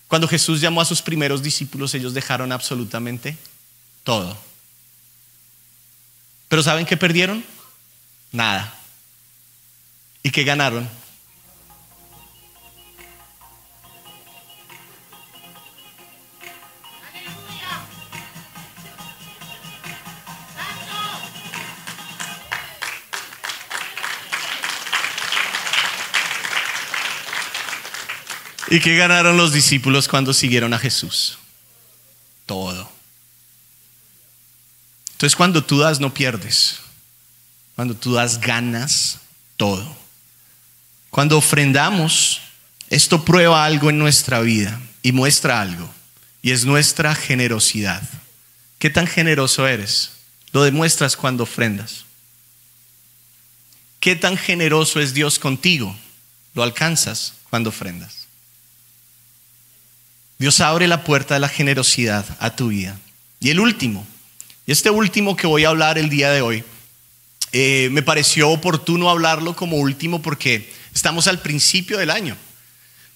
Cuando Jesús llamó a sus primeros discípulos, ellos dejaron absolutamente todo. Pero ¿saben qué perdieron? Nada. ¿Y qué ganaron? ¿Y qué ganaron los discípulos cuando siguieron a Jesús? Todo. Entonces cuando tú das no pierdes. Cuando tú das ganas todo. Cuando ofrendamos, esto prueba algo en nuestra vida y muestra algo. Y es nuestra generosidad. ¿Qué tan generoso eres? Lo demuestras cuando ofrendas. ¿Qué tan generoso es Dios contigo? Lo alcanzas cuando ofrendas. Dios abre la puerta de la generosidad a tu vida. Y el último, y este último que voy a hablar el día de hoy, eh, me pareció oportuno hablarlo como último porque estamos al principio del año.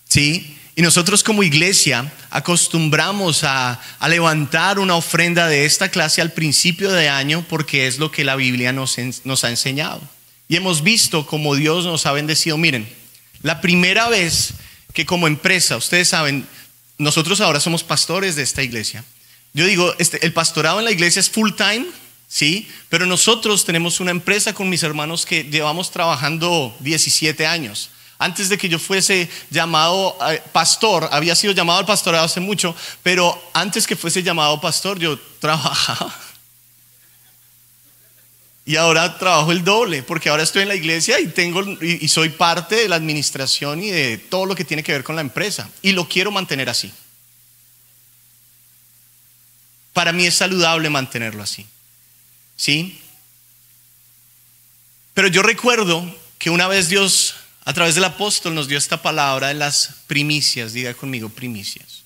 ¿Sí? Y nosotros como iglesia acostumbramos a, levantar una ofrenda de esta clase al principio de año porque es lo que la Biblia nos, ha enseñado. Y hemos visto como Dios nos ha bendecido. Miren, la primera vez que como empresa, ustedes saben, nosotros ahora somos pastores de esta iglesia. Yo digo, este, el pastorado en la iglesia es full time, ¿sí? Pero nosotros tenemos una empresa con mis hermanos que llevamos trabajando 17 años. Antes de que yo fuese llamado eh, pastor, había sido llamado al pastorado hace mucho, pero antes que fuese llamado pastor yo trabajaba. Y ahora trabajo el doble, porque ahora estoy en la iglesia y, tengo, y, soy parte de la administración y de todo lo que tiene que ver con la empresa. Y lo quiero mantener así. Para mí es saludable mantenerlo así. ¿Sí? Pero yo recuerdo que una vez Dios, a través del apóstol, nos dio esta palabra de las primicias. Diga conmigo, primicias.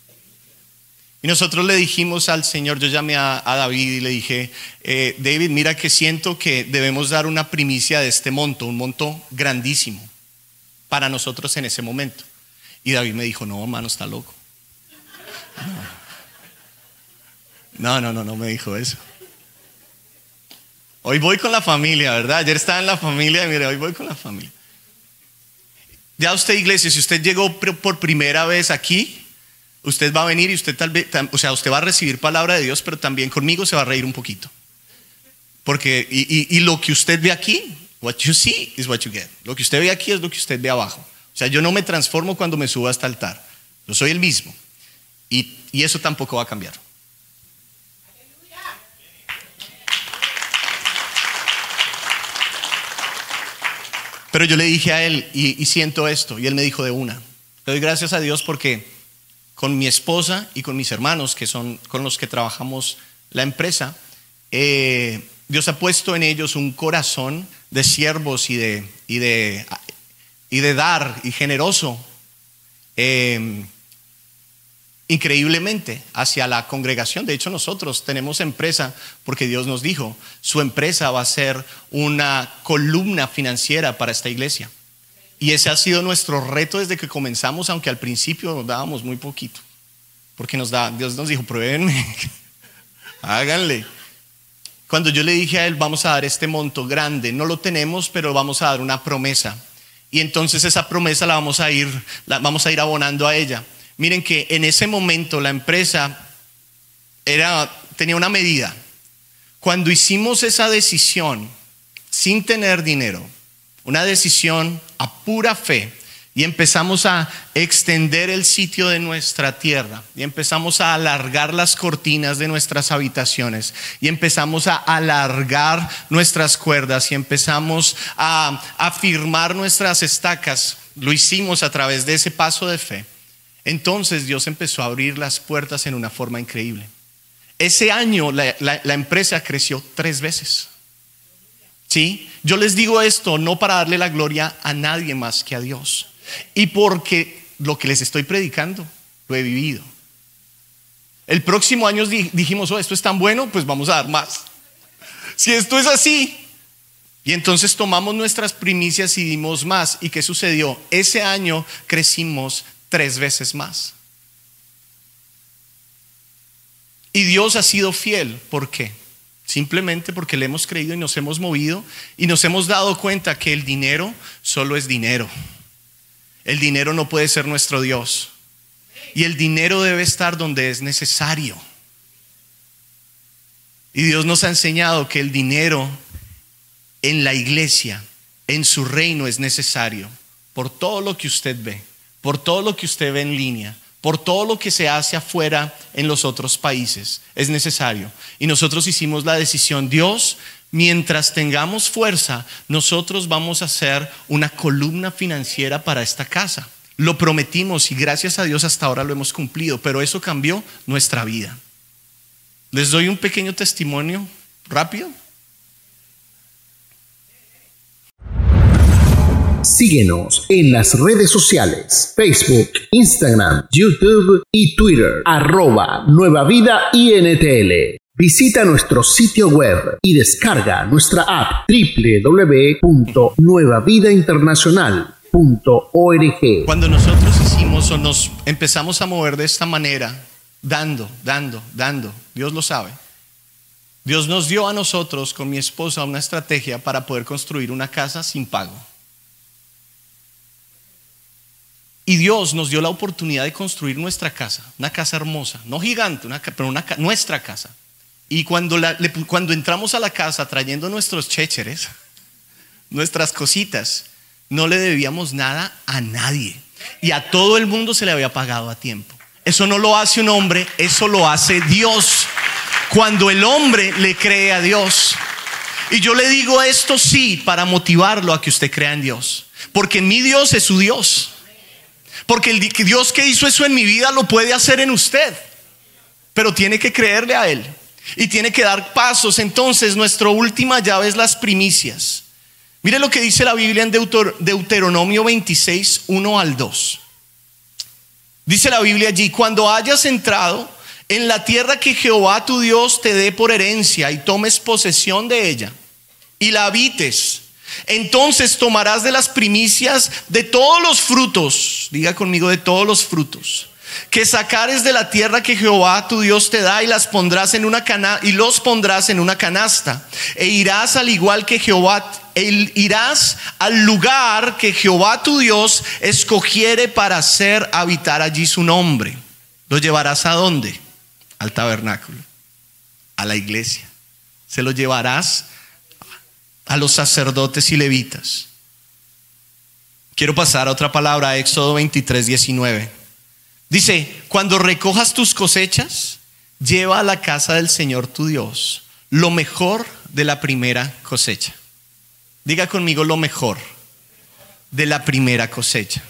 Y nosotros le dijimos al Señor, yo llamé a, David y le dije, eh, David, mira que siento que debemos dar una primicia de este monto, un monto grandísimo para nosotros en ese momento. Y David me dijo, no, hermano, está loco. No, no, no, no me dijo eso. Hoy voy con la familia, ¿verdad? Ayer estaba en la familia y mire, hoy voy con la familia. Ya usted, iglesia, si usted llegó por primera vez aquí, usted va a venir y usted tal vez, o sea, usted va a recibir palabra de Dios, pero también conmigo se va a reír un poquito. Porque, y, lo que usted ve aquí, what you see is what you get. Lo que usted ve aquí es lo que usted ve abajo. O sea, yo no me transformo cuando me subo hasta el altar. Yo soy el mismo. Y, y eso tampoco va a cambiar. Pero yo le dije a él, y, y siento esto, y él me dijo de una. Le doy gracias a Dios porque con mi esposa y con mis hermanos, que son con los que trabajamos la empresa, eh, Dios ha puesto en ellos un corazón de siervos y de, y de, y de dar y generoso eh, increíblemente hacia la congregación. De hecho, nosotros tenemos empresa porque Dios nos dijo, su empresa va a ser una columna financiera para esta iglesia. Y ese ha sido nuestro reto desde que comenzamos, aunque al principio nos dábamos muy poquito. Porque nos da, Dios nos dijo, pruébenme, háganle. Cuando yo le dije a él, vamos a dar este monto grande, no lo tenemos, pero vamos a dar una promesa. Y entonces esa promesa la vamos a ir, vamos a ir abonando a ella. Miren que en ese momento la empresa era, tenía una medida. Cuando hicimos esa decisión sin tener dinero, una decisión a pura fe y empezamos a extender el sitio de nuestra tierra y empezamos a alargar las cortinas de nuestras habitaciones y empezamos a alargar nuestras cuerdas y empezamos a afirmar nuestras estacas. Lo hicimos a través de ese paso de fe. Entonces Dios empezó a abrir las puertas en una forma increíble. Ese año la, empresa creció tres veces. ¿Sí? Yo les digo esto no para darle la gloria a nadie más que a Dios. Y porque lo que les estoy predicando lo he vivido. El próximo año dijimos, oh, esto es tan bueno, pues vamos a dar más. Si esto es así, y entonces tomamos nuestras primicias y dimos más. ¿Y qué sucedió? Ese año crecimos tres veces más. Y Dios ha sido fiel. ¿Por qué? Simplemente porque le hemos creído y nos hemos movido y nos hemos dado cuenta que el dinero solo es dinero. El dinero no puede ser nuestro Dios. Y el dinero debe estar donde es necesario. Y Dios nos ha enseñado que el dinero en la iglesia, en su reino es necesario por todo lo que usted ve, por todo lo que usted ve en línea, por todo lo que se hace afuera en los otros países. Es necesario. Y nosotros hicimos la decisión, Dios, mientras tengamos fuerza, nosotros vamos a hacer una columna financiera para esta casa. Lo prometimos y gracias a Dios hasta ahora lo hemos cumplido, pero eso cambió nuestra vida. Les doy un pequeño testimonio rápido. Síguenos en las redes sociales, Facebook, Instagram, YouTube y Twitter, arroba Nueva Vida INTL. Visita nuestro sitio web y descarga nuestra app www.nuevavidainternacional.org. Cuando nosotros hicimos o nos empezamos a mover de esta manera, dando, dando, dando, Dios lo sabe. Dios nos dio a nosotros con mi esposa una estrategia para poder construir una casa sin pago. Y Dios nos dio la oportunidad de construir nuestra casa, una casa hermosa, no gigante, pero una, nuestra casa. Y cuando, cuando entramos a la casa trayendo nuestros chécheres, nuestras cositas, no le debíamos nada a nadie. Y a todo el mundo se le había pagado a tiempo. Eso no lo hace un hombre, eso lo hace Dios. Cuando el hombre le cree a Dios. Y yo le digo esto sí para motivarlo a que usted crea en Dios. Porque mi Dios es su Dios. Porque el Dios que hizo eso en mi vida lo puede hacer en usted. Pero tiene que creerle a Él. Y tiene que dar pasos. Entonces, nuestra última llave es las primicias. Mire lo que dice la Biblia en Deuteronomio 26, 1 al 2. Dice la Biblia allí, cuando hayas entrado en la tierra que Jehová tu Dios te dé por herencia y tomes posesión de ella y la habites entonces tomarás de las primicias de todos los frutos, diga conmigo de todos los frutos, que sacares de la tierra que Jehová tu Dios te da y las pondrás en una cana y los pondrás en una canasta e irás al igual que Jehová e irás al lugar que Jehová tu Dios escogiere para hacer habitar allí su nombre. ¿Lo llevarás a dónde? Al tabernáculo, a la iglesia. Se lo llevarás a los sacerdotes y levitas. Quiero pasar a otra palabra, Éxodo 23, 19. Dice, cuando recojas tus cosechas, lleva a la casa del Señor tu Dios lo mejor de la primera cosecha. Diga conmigo lo mejor de la primera cosecha.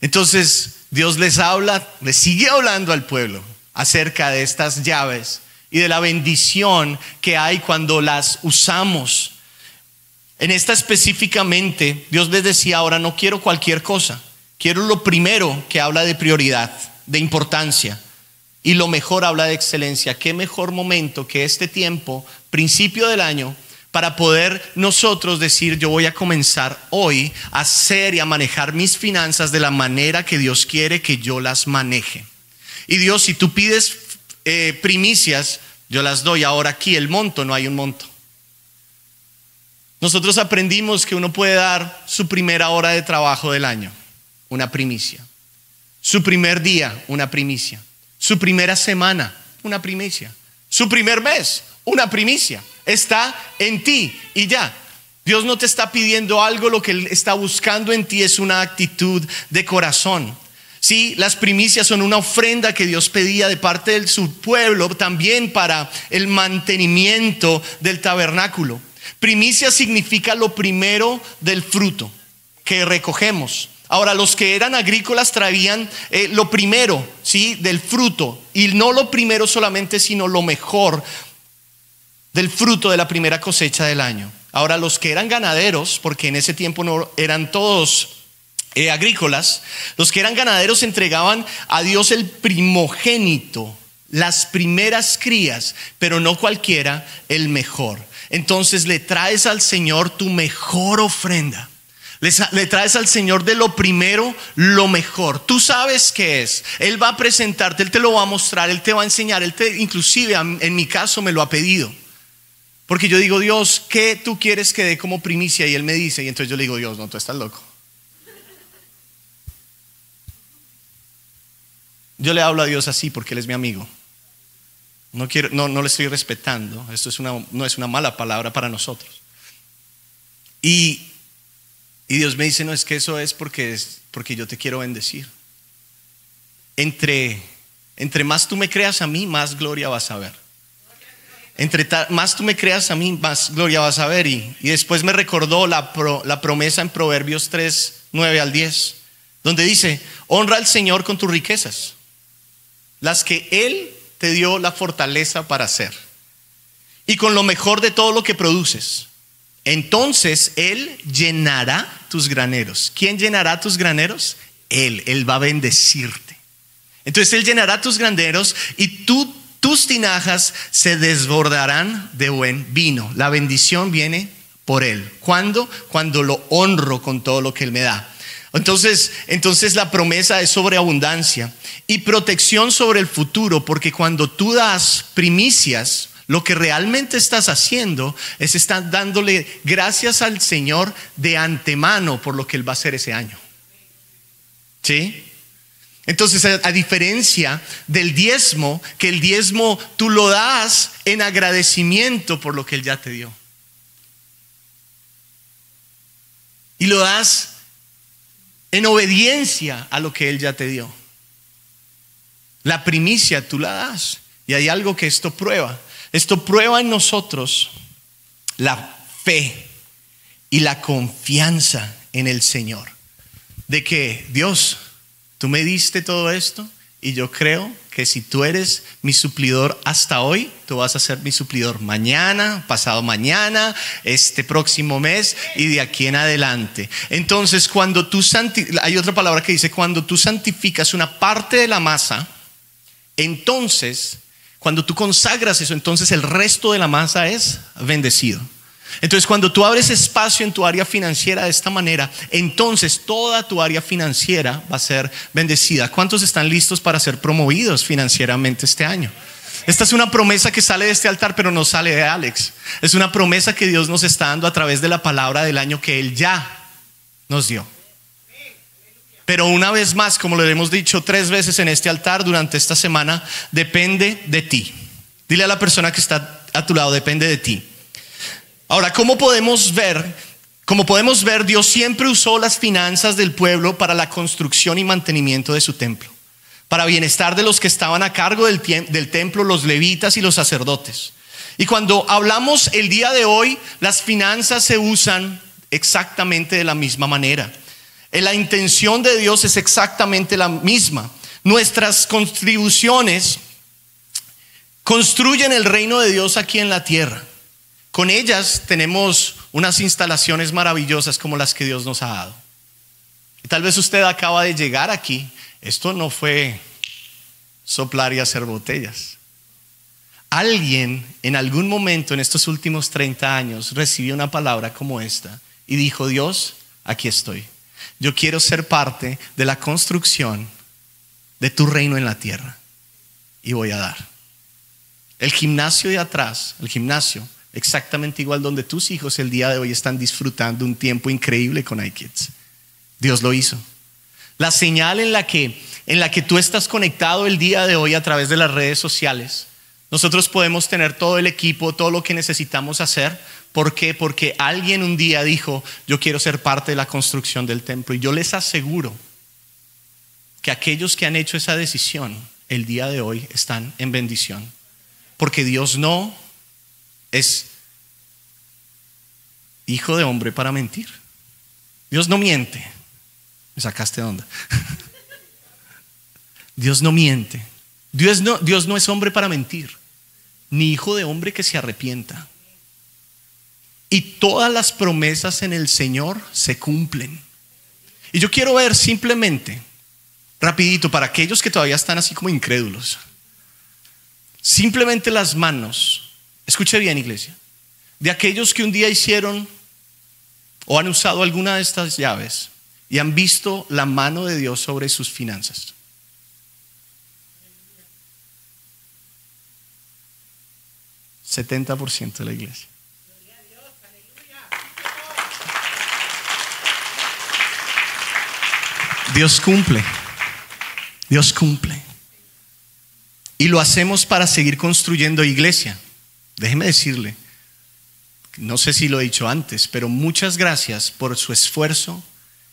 Entonces Dios les habla, les sigue hablando al pueblo acerca de estas llaves y de la bendición que hay cuando las usamos. En esta específicamente, Dios les decía, ahora no quiero cualquier cosa, quiero lo primero que habla de prioridad, de importancia, y lo mejor habla de excelencia. ¿Qué mejor momento que este tiempo, principio del año, para poder nosotros decir, yo voy a comenzar hoy a hacer y a manejar mis finanzas de la manera que Dios quiere que yo las maneje? Y Dios, si tú pides eh, primicias, yo las doy. Ahora aquí el monto, no hay un monto. Nosotros aprendimos que uno puede dar su primera hora de trabajo del año, una primicia. Su primer día, una primicia. Su primera semana, una primicia. Su primer mes, una primicia. Está en ti y ya. Dios no te está pidiendo algo, lo que Él está buscando en ti es una actitud de corazón. Sí, las primicias son una ofrenda que Dios pedía de parte de su pueblo también para el mantenimiento del tabernáculo. Primicia significa lo primero del fruto que recogemos. Ahora, los que eran agrícolas traían eh, lo primero, ¿sí? Del fruto. Y no lo primero solamente, sino lo mejor del fruto de la primera cosecha del año. Ahora los que eran ganaderos, porque en ese tiempo no eran todos eh, agrícolas, los que eran ganaderos entregaban a Dios el primogénito, las primeras crías, pero no cualquiera, el mejor. Entonces le traes al Señor tu mejor ofrenda. Le, traes al Señor de lo primero lo mejor. Tú sabes qué es. Él va a presentarte, Él te lo va a mostrar, Él te va a enseñar. Él te, inclusive en mi caso me lo ha pedido. Porque yo digo, Dios, ¿qué tú quieres que dé como primicia? Y Él me dice, y entonces yo le digo, Dios, no, tú estás loco. Yo le hablo a Dios así porque Él es mi amigo. No, quiero, no, le estoy respetando. Esto es una, no es una mala palabra para nosotros. Y y Dios me dice, no, es que eso es porque, es porque yo te quiero bendecir. Entre, entre más tú me creas a mí, más gloria vas a ver. Entre más tú me creas a mí, más gloria vas a ver. Y, y después me recordó la, la promesa en Proverbios 3, 9 al 10, donde dice, honra al Señor con tus riquezas, las que Él te dio la fortaleza para hacer, y con lo mejor de todo lo que produces entonces Él llenará tus graneros. ¿Quién llenará tus graneros? Él, Él va a bendecirte. Entonces Él llenará tus graneros y tú, tus tinajas se desbordarán de buen vino. La bendición viene por Él. ¿Cuándo? Cuando lo honro con todo lo que Él me da. Entonces, entonces la promesa es sobre abundancia y protección sobre el futuro, porque cuando tú das primicias, lo que realmente estás haciendo es estar dándole gracias al Señor de antemano por lo que Él va a hacer ese año. ¿Sí? Entonces, a, diferencia del diezmo, que el diezmo tú lo das en agradecimiento por lo que Él ya te dio. Y lo das en obediencia a lo que Él ya te dio. La primicia tú la das. Y hay algo que esto prueba. Esto prueba en nosotros la fe y la confianza en el Señor. De que Dios, tú me diste todo esto y yo creo que si tú eres mi suplidor hasta hoy, tú vas a ser mi suplidor mañana, pasado mañana, este próximo mes y de aquí en adelante. Entonces, cuando tú hay otra palabra que dice, cuando tú santificas una parte de la masa, entonces cuando tú consagras eso, entonces el resto de la masa es bendecido. Entonces, cuando tú abres espacio en tu área financiera de esta manera, entonces toda tu área financiera va a ser bendecida. ¿Cuántos están listos para ser promovidos financieramente este año? Esta es una promesa que sale de este altar, pero no sale de Alex. Es una promesa que Dios nos está dando a través de la palabra del año que Él ya nos dio. Pero una vez más, como lo hemos dicho tres veces en este altar durante esta semana, depende de ti. Dile a la persona que está a tu lado, depende de ti. Ahora, ¿cómo podemos ver? Como podemos ver, Dios siempre usó las finanzas del pueblo para la construcción y mantenimiento de su templo, para bienestar de los que estaban a cargo del, del templo, los levitas y los sacerdotes. Y cuando hablamos el día de hoy, las finanzas se usan exactamente de la misma manera. La intención de Dios es exactamente la misma. Nuestras contribuciones construyen el reino de Dios aquí en la tierra. Con ellas tenemos unas instalaciones maravillosas como las que Dios nos ha dado. tal vez usted acaba de llegar aquí. Esto no fue soplar y hacer botellas. Alguien en algún momento en estos últimos 30 años recibió una palabra como esta y dijo, Dios, aquí estoy. Yo quiero ser parte de la construcción de tu reino en la tierra. Y voy a dar. El gimnasio de atrás, el gimnasio, exactamente igual donde tus hijos el día de hoy están disfrutando un tiempo increíble con iKids. Dios lo hizo. La señal en la que en la que tú estás conectado el día de hoy a través de las redes sociales. Nosotros podemos tener todo el equipo, todo lo que necesitamos hacer, ¿Por qué? Porque alguien un día dijo, yo quiero ser parte de la construcción del templo. Y yo les aseguro que aquellos que han hecho esa decisión el día de hoy están en bendición. Porque Dios no es hijo de hombre para mentir. Dios no miente. Me sacaste de onda. Dios no miente. Dios no, Dios no es hombre para mentir, ni hijo de hombre que se arrepienta. Y todas las promesas en el Señor se cumplen. Y yo quiero ver simplemente, rapidito, para aquellos que todavía están así como incrédulos, simplemente las manos, escuche bien iglesia, de aquellos que un día hicieron o han usado alguna de estas llaves y han visto la mano de Dios sobre sus finanzas. ¿70% de la iglesia? Dios cumple. Dios cumple. Y lo hacemos para seguir construyendo iglesia. Déjeme decirle, no sé si lo he dicho antes, pero muchas gracias por su esfuerzo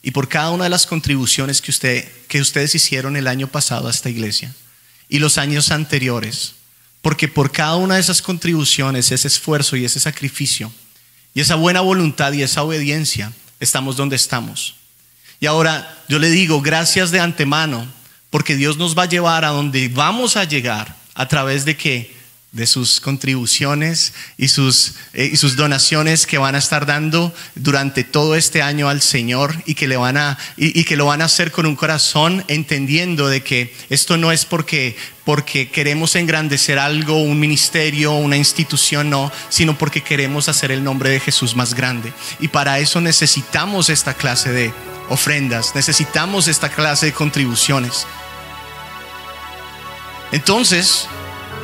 y por cada una de las contribuciones que, usted, que ustedes hicieron el año pasado a esta iglesia y los años anteriores. Porque por cada una de esas contribuciones, ese esfuerzo y ese sacrificio y esa buena voluntad y esa obediencia, estamos donde estamos. Y ahora yo le digo gracias de antemano, porque Dios nos va a llevar a donde vamos a llegar a través de que de sus contribuciones y sus, eh, y sus donaciones que van a estar dando durante todo este año al Señor y que, le van a, y, que lo van a hacer con un corazón entendiendo de que esto no es porque, porque queremos engrandecer algo, un ministerio, una institución, no, sino porque queremos hacer el nombre de Jesús más grande. Y para eso necesitamos esta clase de ofrendas, necesitamos esta clase de contribuciones. Entonces,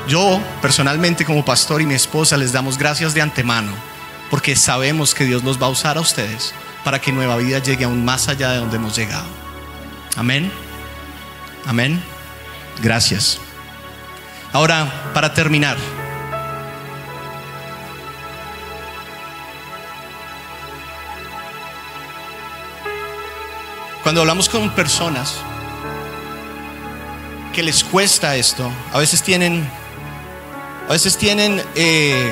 yo personalmente como pastor y mi esposa les damos gracias de antemano porque sabemos que Dios los va a usar a ustedes para que Nueva Vida llegue aún más allá de donde hemos llegado. Amén. Amén. Gracias. Ahora, para terminar, cuando hablamos con personas que les cuesta esto, a veces tienen a veces tienen eh,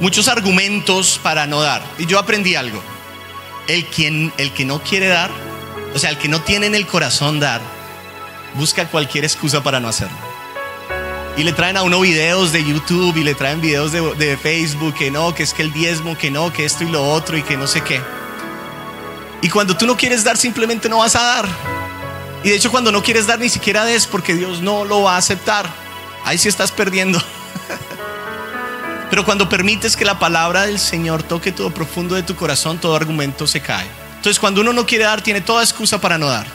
muchos argumentos para no dar. Y yo aprendí algo. El, quien, el que no quiere dar, o sea, el que no tiene en el corazón dar, busca cualquier excusa para no hacerlo. Y le traen a uno videos de YouTube y le traen videos de, de Facebook que no, que es que el diezmo, que no, que esto y lo otro y que no sé qué. Y cuando tú no quieres dar, simplemente no vas a dar. Y de hecho cuando no quieres dar, ni siquiera des porque Dios no lo va a aceptar. Ahí sí estás perdiendo. Pero cuando permites que la palabra del Señor toque todo profundo de tu corazón, todo argumento se cae. Entonces cuando uno no quiere dar, tiene toda excusa para no dar.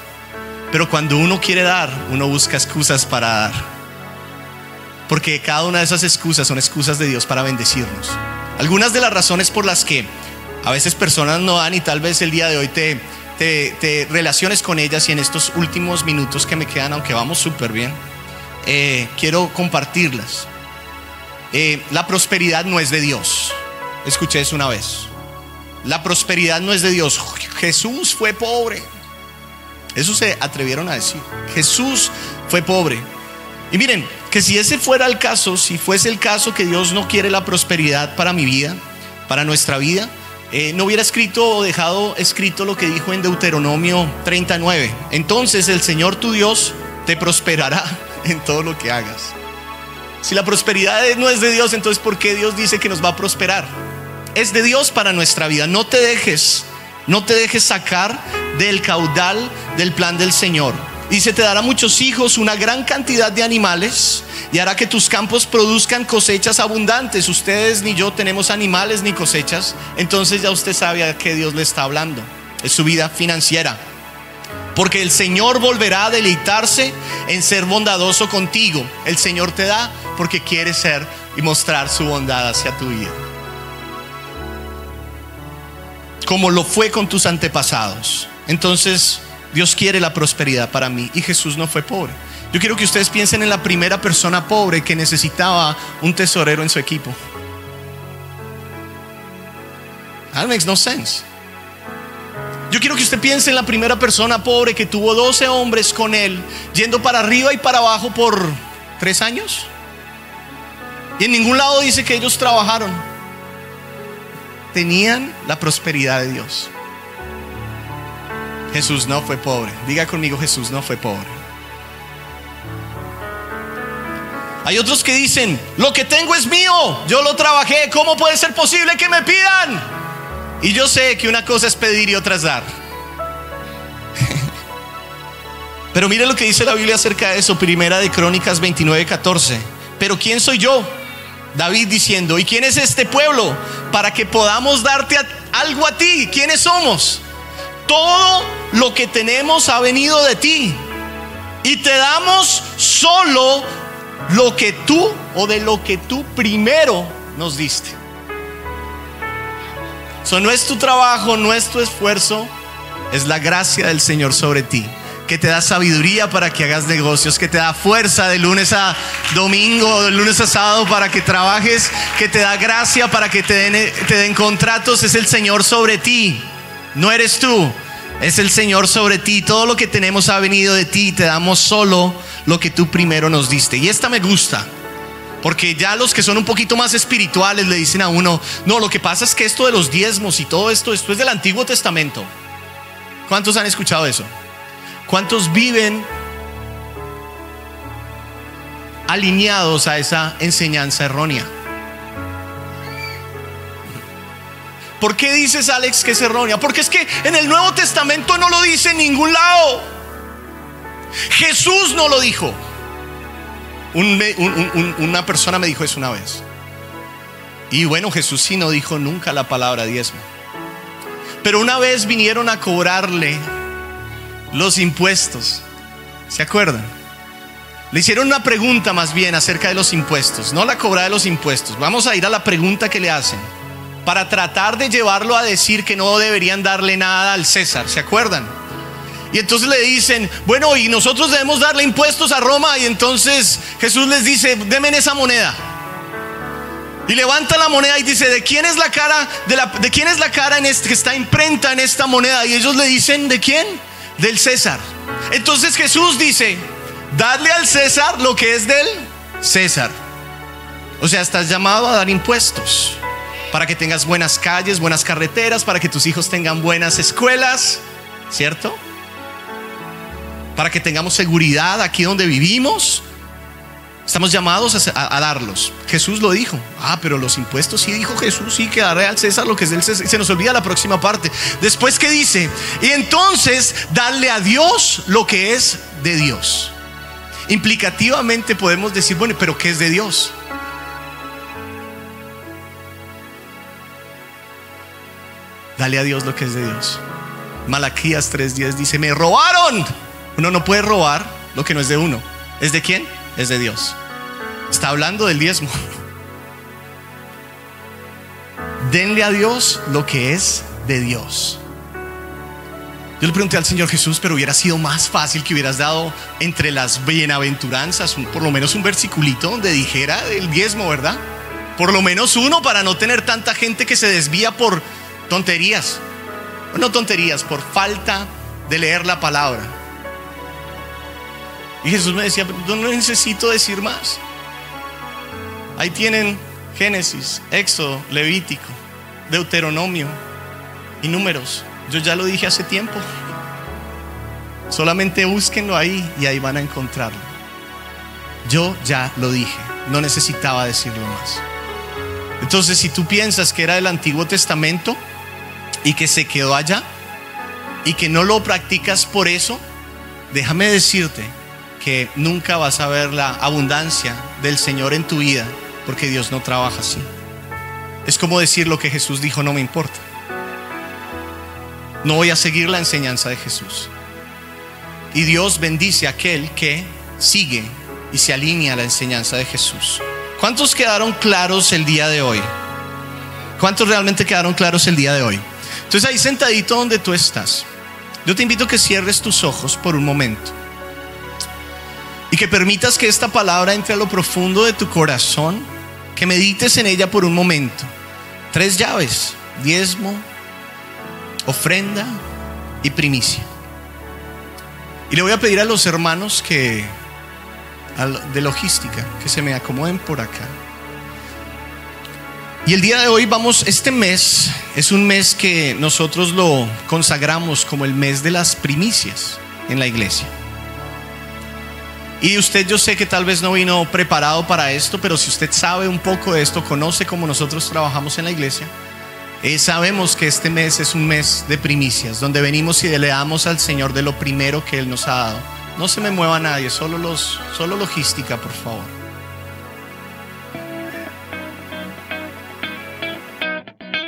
Pero cuando uno quiere dar, uno busca excusas para dar. Porque cada una de esas excusas son excusas de Dios para bendecirnos. Algunas de las razones por las que a veces personas no dan y tal vez el día de hoy te, te, relaciones con ellas y en estos últimos minutos que me quedan, aunque vamos súper bien, eh, quiero compartirlas. Eh, la prosperidad no es de Dios. Escuché eso una vez. La prosperidad no es de Dios. Jesús fue pobre. Eso se atrevieron a decir. Jesús fue pobre. Y miren, que si ese fuera el caso, si fuese el caso que Dios no quiere la prosperidad para mi vida, para nuestra vida, eh, no hubiera escrito o dejado escrito lo que dijo en Deuteronomio 39. Entonces el Señor tu Dios te prosperará en todo lo que hagas. Si la prosperidad no es de Dios, entonces ¿por qué Dios dice que nos va a prosperar? Es de Dios para nuestra vida. No te dejes, no te dejes sacar del caudal del plan del Señor. Dice, te dará muchos hijos, una gran cantidad de animales y hará que tus campos produzcan cosechas abundantes. Ustedes ni yo tenemos animales ni cosechas, entonces ya usted sabe a qué Dios le está hablando. Es su vida financiera. Porque el Señor volverá a deleitarse en ser bondadoso contigo. El Señor te da porque quiere ser y mostrar su bondad hacia tu vida. Como lo fue con tus antepasados. Entonces, Dios quiere la prosperidad para mí y Jesús no fue pobre. Yo quiero que ustedes piensen en la primera persona pobre que necesitaba un tesorero en su equipo. That makes no sense. Yo quiero que usted piense en la primera persona pobre que tuvo 12 hombres con él, yendo para arriba y para abajo por tres años. Y en ningún lado dice que ellos trabajaron. Tenían la prosperidad de Dios. Jesús no fue pobre. Diga conmigo, Jesús no fue pobre. Hay otros que dicen, lo que tengo es mío, yo lo trabajé, ¿cómo puede ser posible que me pidan? Y yo sé que una cosa es pedir y otra es dar. Pero mire lo que dice la Biblia acerca de eso, primera de Crónicas 29, 14. Pero ¿quién soy yo? David diciendo, ¿y quién es este pueblo para que podamos darte algo a ti? ¿Quiénes somos? Todo lo que tenemos ha venido de ti y te damos solo lo que tú o de lo que tú primero nos diste. Eso no es tu trabajo, no es tu esfuerzo, es la gracia del Señor sobre ti que te da sabiduría para que hagas negocios, que te da fuerza de lunes a domingo, de lunes a sábado para que trabajes, que te da gracia para que te den, te den contratos, es el Señor sobre ti, no eres tú, es el Señor sobre ti, todo lo que tenemos ha venido de ti, te damos solo lo que tú primero nos diste. Y esta me gusta. Porque ya los que son un poquito más espirituales le dicen a uno, no, lo que pasa es que esto de los diezmos y todo esto, esto es del Antiguo Testamento. ¿Cuántos han escuchado eso? ¿Cuántos viven alineados a esa enseñanza errónea? ¿Por qué dices, Alex, que es errónea? Porque es que en el Nuevo Testamento no lo dice en ningún lado. Jesús no lo dijo. Una persona me dijo eso una vez. Y bueno, Jesús sí no dijo nunca la palabra diezmo. Pero una vez vinieron a cobrarle los impuestos. ¿Se acuerdan? Le hicieron una pregunta más bien acerca de los impuestos, no la cobra de los impuestos. Vamos a ir a la pregunta que le hacen para tratar de llevarlo a decir que no deberían darle nada al César. ¿Se acuerdan? Y entonces le dicen, bueno, y nosotros debemos darle impuestos a Roma. Y entonces Jesús les dice, denme esa moneda. Y levanta la moneda y dice, ¿de quién es la cara? De, la, ¿de quién es la cara este, que está imprenta en esta moneda? Y ellos le dicen, ¿de quién? del César. Entonces Jesús dice, dadle al César lo que es del César. O sea, estás llamado a dar impuestos para que tengas buenas calles, buenas carreteras, para que tus hijos tengan buenas escuelas, ¿cierto? Para que tengamos seguridad aquí donde vivimos, Estamos llamados a, darlos. Jesús lo dijo. Ah, pero los impuestos sí dijo Jesús, sí que daré al César lo que es del César. Se nos olvida la próxima parte. Después que dice, y entonces darle a Dios lo que es de Dios. Implicativamente podemos decir, bueno, pero ¿qué es de Dios? Dale a Dios lo que es de Dios. Malaquías 3:10 dice, me robaron. Uno no puede robar lo que no es de uno. ¿Es de quién? es de Dios. Está hablando del diezmo. Denle a Dios lo que es de Dios. Yo le pregunté al Señor Jesús, pero hubiera sido más fácil que hubieras dado entre las bienaventuranzas, por lo menos un versiculito donde dijera del diezmo, ¿verdad? Por lo menos uno para no tener tanta gente que se desvía por tonterías. No tonterías, por falta de leer la palabra. Y Jesús me decía, no necesito decir más. Ahí tienen Génesis, Éxodo, Levítico, Deuteronomio y números. Yo ya lo dije hace tiempo. Solamente búsquenlo ahí y ahí van a encontrarlo. Yo ya lo dije, no necesitaba decirlo más. Entonces, si tú piensas que era del Antiguo Testamento y que se quedó allá y que no lo practicas por eso, déjame decirte que nunca vas a ver la abundancia del Señor en tu vida, porque Dios no trabaja así. Es como decir lo que Jesús dijo, no me importa. No voy a seguir la enseñanza de Jesús. Y Dios bendice a aquel que sigue y se alinea a la enseñanza de Jesús. ¿Cuántos quedaron claros el día de hoy? ¿Cuántos realmente quedaron claros el día de hoy? Entonces ahí sentadito donde tú estás, yo te invito a que cierres tus ojos por un momento y que permitas que esta palabra entre a lo profundo de tu corazón, que medites en ella por un momento. Tres llaves, diezmo, ofrenda y primicia. Y le voy a pedir a los hermanos que de logística que se me acomoden por acá. Y el día de hoy vamos, este mes es un mes que nosotros lo consagramos como el mes de las primicias en la iglesia. Y usted yo sé que tal vez no vino preparado para esto, pero si usted sabe un poco de esto, conoce cómo nosotros trabajamos en la iglesia, eh, sabemos que este mes es un mes de primicias, donde venimos y le damos al Señor de lo primero que Él nos ha dado. No se me mueva nadie, solo, los, solo logística, por favor.